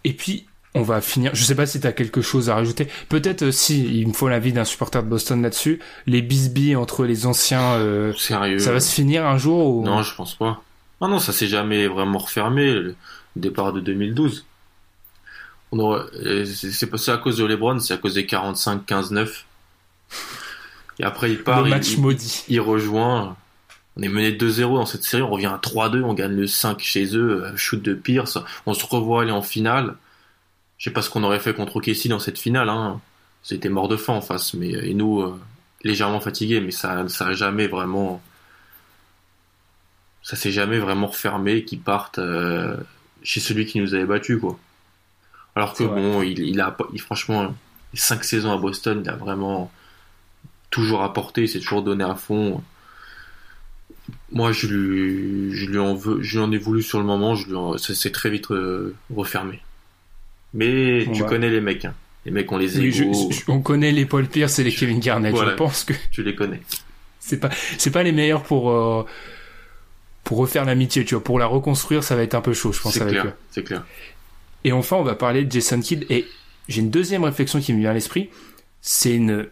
Et puis, on va finir. Je sais pas si t'as quelque chose à rajouter. Peut-être euh, si il me faut l'avis d'un supporter de Boston là-dessus. Les bisbilles entre les anciens, euh,
Sérieux.
ça va se finir un jour ou...
Non, je pense pas. Ah non, ça s'est jamais vraiment refermé, le départ de 2012. On aurait, euh, c'est à cause de LeBron, c'est à cause des 45-15-9. Et après, il part,
le
il-
match
il,
maudit.
il rejoint. On est mené 2-0 dans cette série, on revient à 3-2, on gagne le 5 chez eux, euh, shoot de Pierce. On se revoit aller en finale. Je sais pas ce qu'on aurait fait contre OKC dans cette finale, hein. C'était mort de faim en face, mais euh, et nous, euh, légèrement fatigué, mais ça, ça a jamais vraiment, ça s'est jamais vraiment refermé qu'ils partent euh, chez celui qui nous avait battu, quoi. Alors que bon, il, il a, il, franchement, les cinq saisons à Boston, il a vraiment toujours apporté, il s'est toujours donné à fond. Moi, je lui, je lui en veux, je lui en ai voulu sur le moment, je lui en, ça s'est très vite euh, refermé. Mais tu bah. connais les mecs, hein. Les mecs ont les égos.
on connaît les Paul Pierce et les Kevin Garnett. je pense que
tu les connais.
C'est pas, c'est pas les meilleurs pour euh, pour refaire l'amitié. Tu vois, pour la reconstruire, ça va être un peu chaud, je pense.
C'est clair. C'est clair.
Et enfin, on va parler de Jason Kidd. Et j'ai une deuxième réflexion qui me vient à l'esprit. C'est une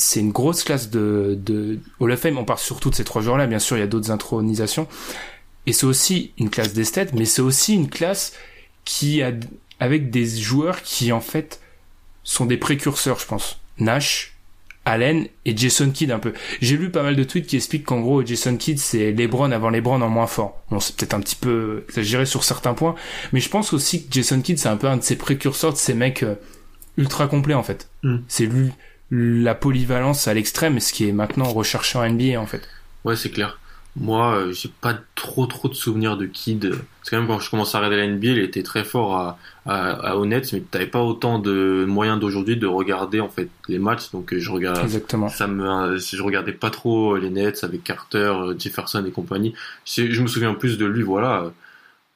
c'est une grosse classe de, de Hall of Fame. On parle surtout de ces trois joueurs-là. Bien sûr, il y a d'autres intronisations. Et c'est aussi une classe d'esthète, mais c'est aussi une classe qui a, avec des joueurs qui, en fait, sont des précurseurs, je pense. Nash, Allen et Jason Kidd un peu. J'ai lu pas mal de tweets qui expliquent qu'en gros Jason Kidd c'est LeBron avant LeBron en moins fort. Bon, c'est peut-être un petit peu exagéré sur certains points, mais je pense aussi que Jason Kidd c'est un peu un de ces précurseurs de ces mecs euh, ultra complets en fait. Mm. C'est lui la polyvalence à l'extrême, ce qui est maintenant recherché en NBA en fait.
Ouais, c'est clair. Moi, euh, j'ai pas trop trop de souvenirs de Kid. C'est quand même quand je commence à regarder la NBA, il était très fort à, à, à Honnête, mais t'avais pas autant de moyens d'aujourd'hui de regarder en fait les matchs. Donc euh, je regarde.
Exactement.
Ça me, je regardais pas trop les Nets avec Carter, Jefferson et compagnie. Je, me souviens plus de lui, voilà,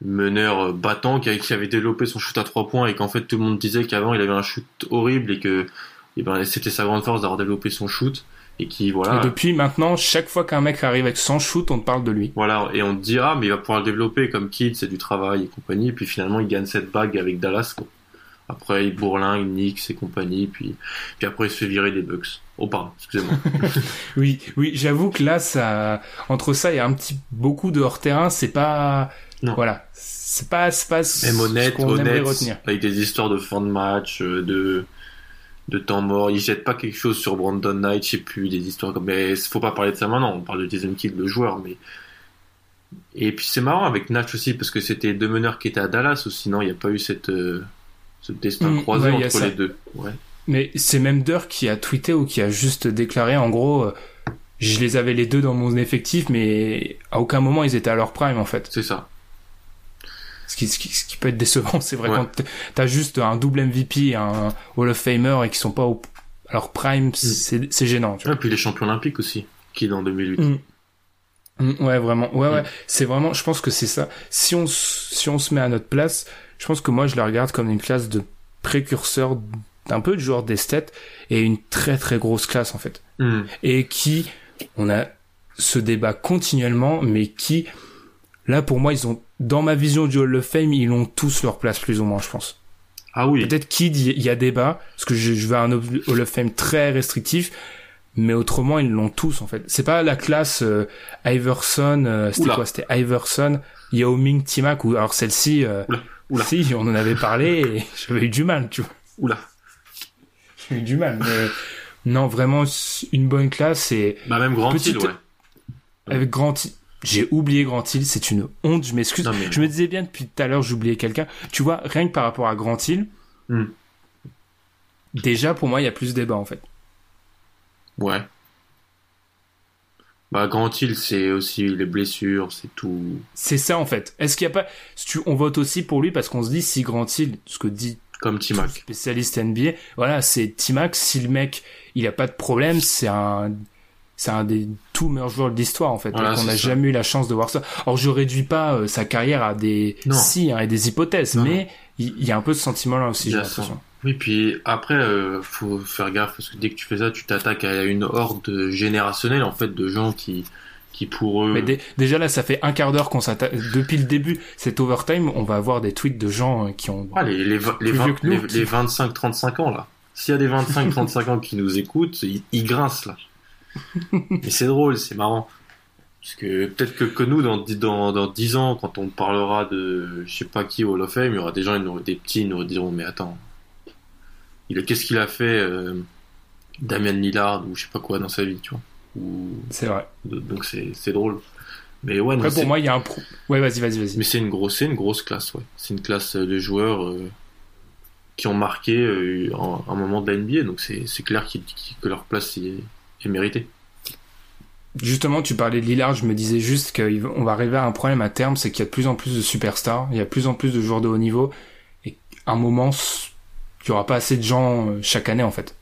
meneur battant qui, qui avait développé son shoot à trois points et qu'en fait tout le monde disait qu'avant il avait un shoot horrible et que et ben c'était sa grande force d'avoir développé son shoot et qui voilà.
Et depuis maintenant, chaque fois qu'un mec arrive avec 100 shoot, on te parle de lui.
Voilà, et on te dit ah mais il va pouvoir le développer comme Kid, c'est du travail et compagnie. Et puis finalement, il gagne cette bague avec Dallas. Quoi. Après, il bourlingue, Knicks et compagnie, puis puis après il se fait virer des Bucks. Oh pardon, excusez-moi.
oui, oui, j'avoue que là, ça entre ça et un petit beaucoup de hors terrain, c'est pas. Non. Voilà, c'est pas c'est pas.
Même honnête, honnête, avec des histoires de fin de match, euh, de de temps mort. Il jette pas quelque chose sur Brandon Knight, je sais plus, des histoires comme. Mais faut pas parler de ça maintenant. On parle de Jason Kidd, le joueur, mais. Et puis c'est marrant avec Natch aussi parce que c'était deux meneurs qui étaient à Dallas ou sinon il n'y a pas eu cette euh, ce destin mm, croisé entre les deux. Ouais.
Mais c'est même Dirk qui a tweeté ou qui a juste déclaré en gros. Euh, je les avais les deux dans mon effectif, mais à aucun moment ils étaient à leur prime en fait.
C'est ça
ce qui, ce qui, peut être décevant, c'est vrai quand t'as juste un double MVP et un Hall of Famer et qui sont pas au, leur prime, mm. c'est gênant.
Tu vois. puis les champions olympiques aussi, qui est dans 2008.
Mm. Mm, ouais, vraiment. Ouais, ouais. C'est vraiment, je pense que c'est ça. Si on, si on se met à notre place, je pense que moi, je la regarde comme une classe de précurseur d'un peu de joueur d'esthète et une très très grosse classe, en fait. Et qui, on a ce débat continuellement, mais qui, là, pour moi, ils ont dans ma vision du Hall of Fame, ils ont tous leur place plus ou moins, je pense.
Ah oui.
Peut-être Kid, il y a débat, parce que je, je vais à un Hall of Fame très restrictif, mais autrement, ils l'ont tous, en fait. C'est pas la classe euh, Iverson, euh, c'était quoi? C'était Iverson, Yao Ming, Timac, ou alors celle-ci, euh, Oula. si, on en avait parlé, et j'avais eu du mal, tu vois.
Oula.
J'ai eu du mal, mais non, vraiment, une bonne classe, et...
Bah même Grand Hill, ouais.
Avec Grand j'ai oublié Grand Hill, c'est une honte, je m'excuse. Je me disais bien depuis tout à l'heure, j'oubliais quelqu'un. Tu vois, rien que par rapport à Grand Hill, hmm. déjà pour moi, il y a plus de débat en fait.
Ouais. Bah, Grand Hill, c'est aussi les blessures, c'est tout.
C'est ça en fait. Est-ce qu'il y a pas. On vote aussi pour lui parce qu'on se dit si Grand Hill, ce que dit.
Comme Timac.
Spécialiste NBA, voilà, c'est Timac. Si le mec, il a pas de problème, c'est un c'est un des tout meilleurs joueurs de l'histoire en fait. on n'a jamais eu la chance de voir ça. Alors je réduis pas euh, sa carrière à des si hein, et des hypothèses, mais il y, a un peu ce sentiment là aussi. J'ai l'impression.
Oui, puis après, euh, faut faire gaffe parce que dès que tu fais ça, tu t'attaques à une horde générationnelle en fait de gens qui qui pour eux.
Mais déjà là, ça fait un quart d'heure qu'on s'attaque. Depuis le début, cet overtime, on va avoir des tweets de gens euh, qui ont.
Ah, les, les, les, les 25-35 ans là. S'il y a des 25-35 ans qui nous écoutent, ils, ils grincent là. Mais c'est drôle, c'est marrant. Parce que peut-être que, que nous, dans, dans, dans 10 ans, quand on parlera de je sais pas qui au Hall of Fame, il y aura des gens, des petits, ils nous diront Mais attends, qu'est-ce qu'il a fait euh, Damien Lillard ou je sais pas quoi dans sa vie, tu vois
C'est vrai.
Donc c'est drôle. Mais ouais,
Après, pour moi, il y a un pro. Ouais, vas-y, vas-y, vas-y.
Mais c'est une grosse, une grosse classe, ouais. C'est une classe de joueurs euh, qui ont marqué euh, un, moment de la NBA, donc c'est clair que leur place est, est méritée.
Justement, tu parlais de Lillard, je me disais juste qu'on va arriver à un problème à terme, c'est qu'il y a de plus en plus de superstars, il y a de plus en plus de joueurs de haut niveau, et à un moment, il y aura pas assez de gens euh, chaque année en fait.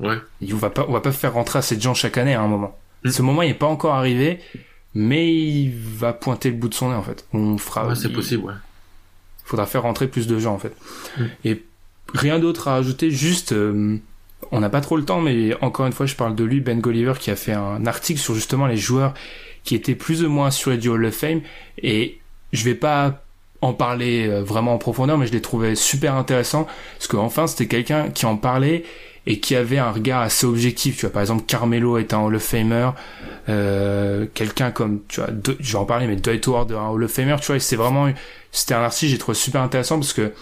Ouais.
Et on va pas, on va pas faire rentrer assez de gens chaque année à un moment.
Mm.
Ce moment, il est pas encore arrivé, mais il va pointer le bout de son nez en fait. On fera.
Ouais, c'est
il-
possible, ouais.
faudra faire rentrer plus de gens en fait.
Mm.
Et rien d'autre à ajouter, juste euh, on n'a pas trop le temps, mais encore une fois je parle de lui, Ben Golliver, qui a fait un article sur justement les joueurs qui étaient plus ou moins assurés du Hall of Fame, et je vais pas en parler euh, vraiment en profondeur, mais je l'ai trouvé super intéressant, parce qu'enfin c'était quelqu'un qui en parlait et qui avait un regard assez objectif. Tu vois, par exemple, Carmelo est un Hall of Famer, euh, quelqu'un comme, tu vois, je vais en parler, mais Dwight Howard un Hall of Famer, tu vois, c'est vraiment, c'était un article j'ai trouvé super intéressant parce que,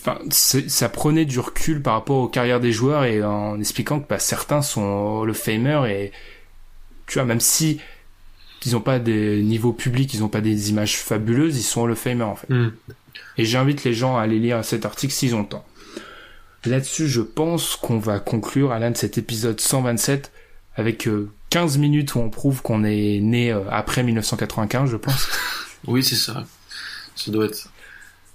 enfin, ça prenait du recul par rapport aux carrières des joueurs et en expliquant que bah, certains sont Hall of Famer et, tu vois, même si ils ont pas des niveaux publics, ils ont pas des images fabuleuses, ils sont Hall of Famer en fait.
Hmm.
Et j'invite les gens à aller lire cet article s'ils ont le temps. Là-dessus, je pense qu'on va conclure, Alan, cet épisode 127 avec euh, 15 minutes où on prouve qu'on est né euh, après 1995, je pense.
Oui, c'est ça. Ça doit être.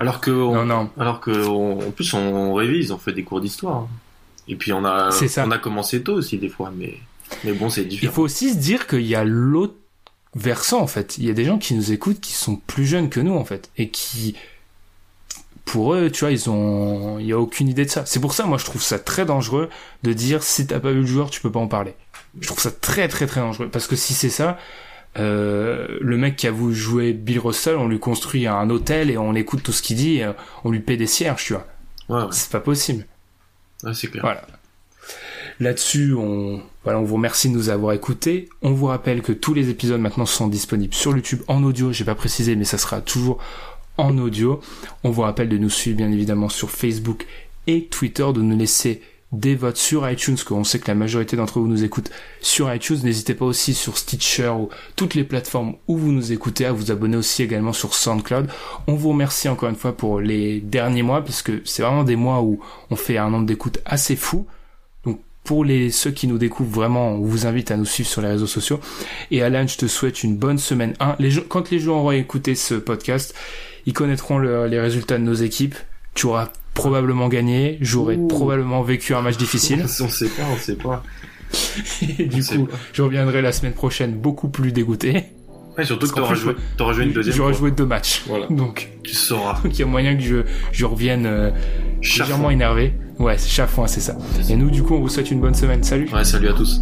Alors que, on-
Non, non.
alors que, on- en plus, on révise, on fait des cours d'histoire. Et puis, on a,
ça.
on a commencé tôt aussi, des fois, mais, mais bon, c'est
Il
différent.
faut aussi se dire qu'il y a l'autre versant, en fait. Il y a des gens qui nous écoutent qui sont plus jeunes que nous, en fait. Et qui, pour eux, tu vois, ils ont, il y a aucune idée de ça. C'est pour ça, moi, je trouve ça très dangereux de dire si t'as pas vu le joueur, tu peux pas en parler. Je trouve ça très, très, très dangereux. Parce que si c'est ça, euh, le mec qui a voulu jouer Bill Russell, on lui construit un hôtel et on écoute tout ce qu'il dit, et, on lui paie des cierges, tu vois.
Ouais, ouais.
C'est pas possible.
Ouais, c'est clair.
Voilà. Là-dessus, on, voilà, on vous remercie de nous avoir écoutés. On vous rappelle que tous les épisodes maintenant sont disponibles sur YouTube en audio. J'ai pas précisé, mais ça sera toujours en audio. On vous rappelle de nous suivre bien évidemment sur Facebook et Twitter, de nous laisser des votes sur iTunes, parce qu'on sait que la majorité d'entre vous nous écoutent sur iTunes. N'hésitez pas aussi sur Stitcher ou toutes les plateformes où vous nous écoutez à vous abonner aussi également sur SoundCloud. On vous remercie encore une fois pour les derniers mois, puisque c'est vraiment des mois où on fait un nombre d'écoutes assez fou. Donc pour les ceux qui nous découvrent vraiment, on vous invite à nous suivre sur les réseaux sociaux. Et Alan, je te souhaite une bonne semaine 1. Les gens, quand les gens auront écouté ce podcast, ils connaîtront le- les résultats de nos équipes. Tu auras probablement gagné, j'aurais probablement vécu un match difficile.
on sait pas, on sait pas.
Et du coup, je reviendrai la semaine prochaine beaucoup plus dégoûté.
Ouais, surtout que
Parce
t'auras joué, t'auras joué une deuxième
J'aurais joué deux matchs.
Voilà.
Donc,
Tu sauras.
il y a moyen que je, je revienne euh, légèrement énervé. Ouais, fois, c'est ça. Et nous, du coup, on vous souhaite une bonne semaine. Salut.
Ouais, salut à tous.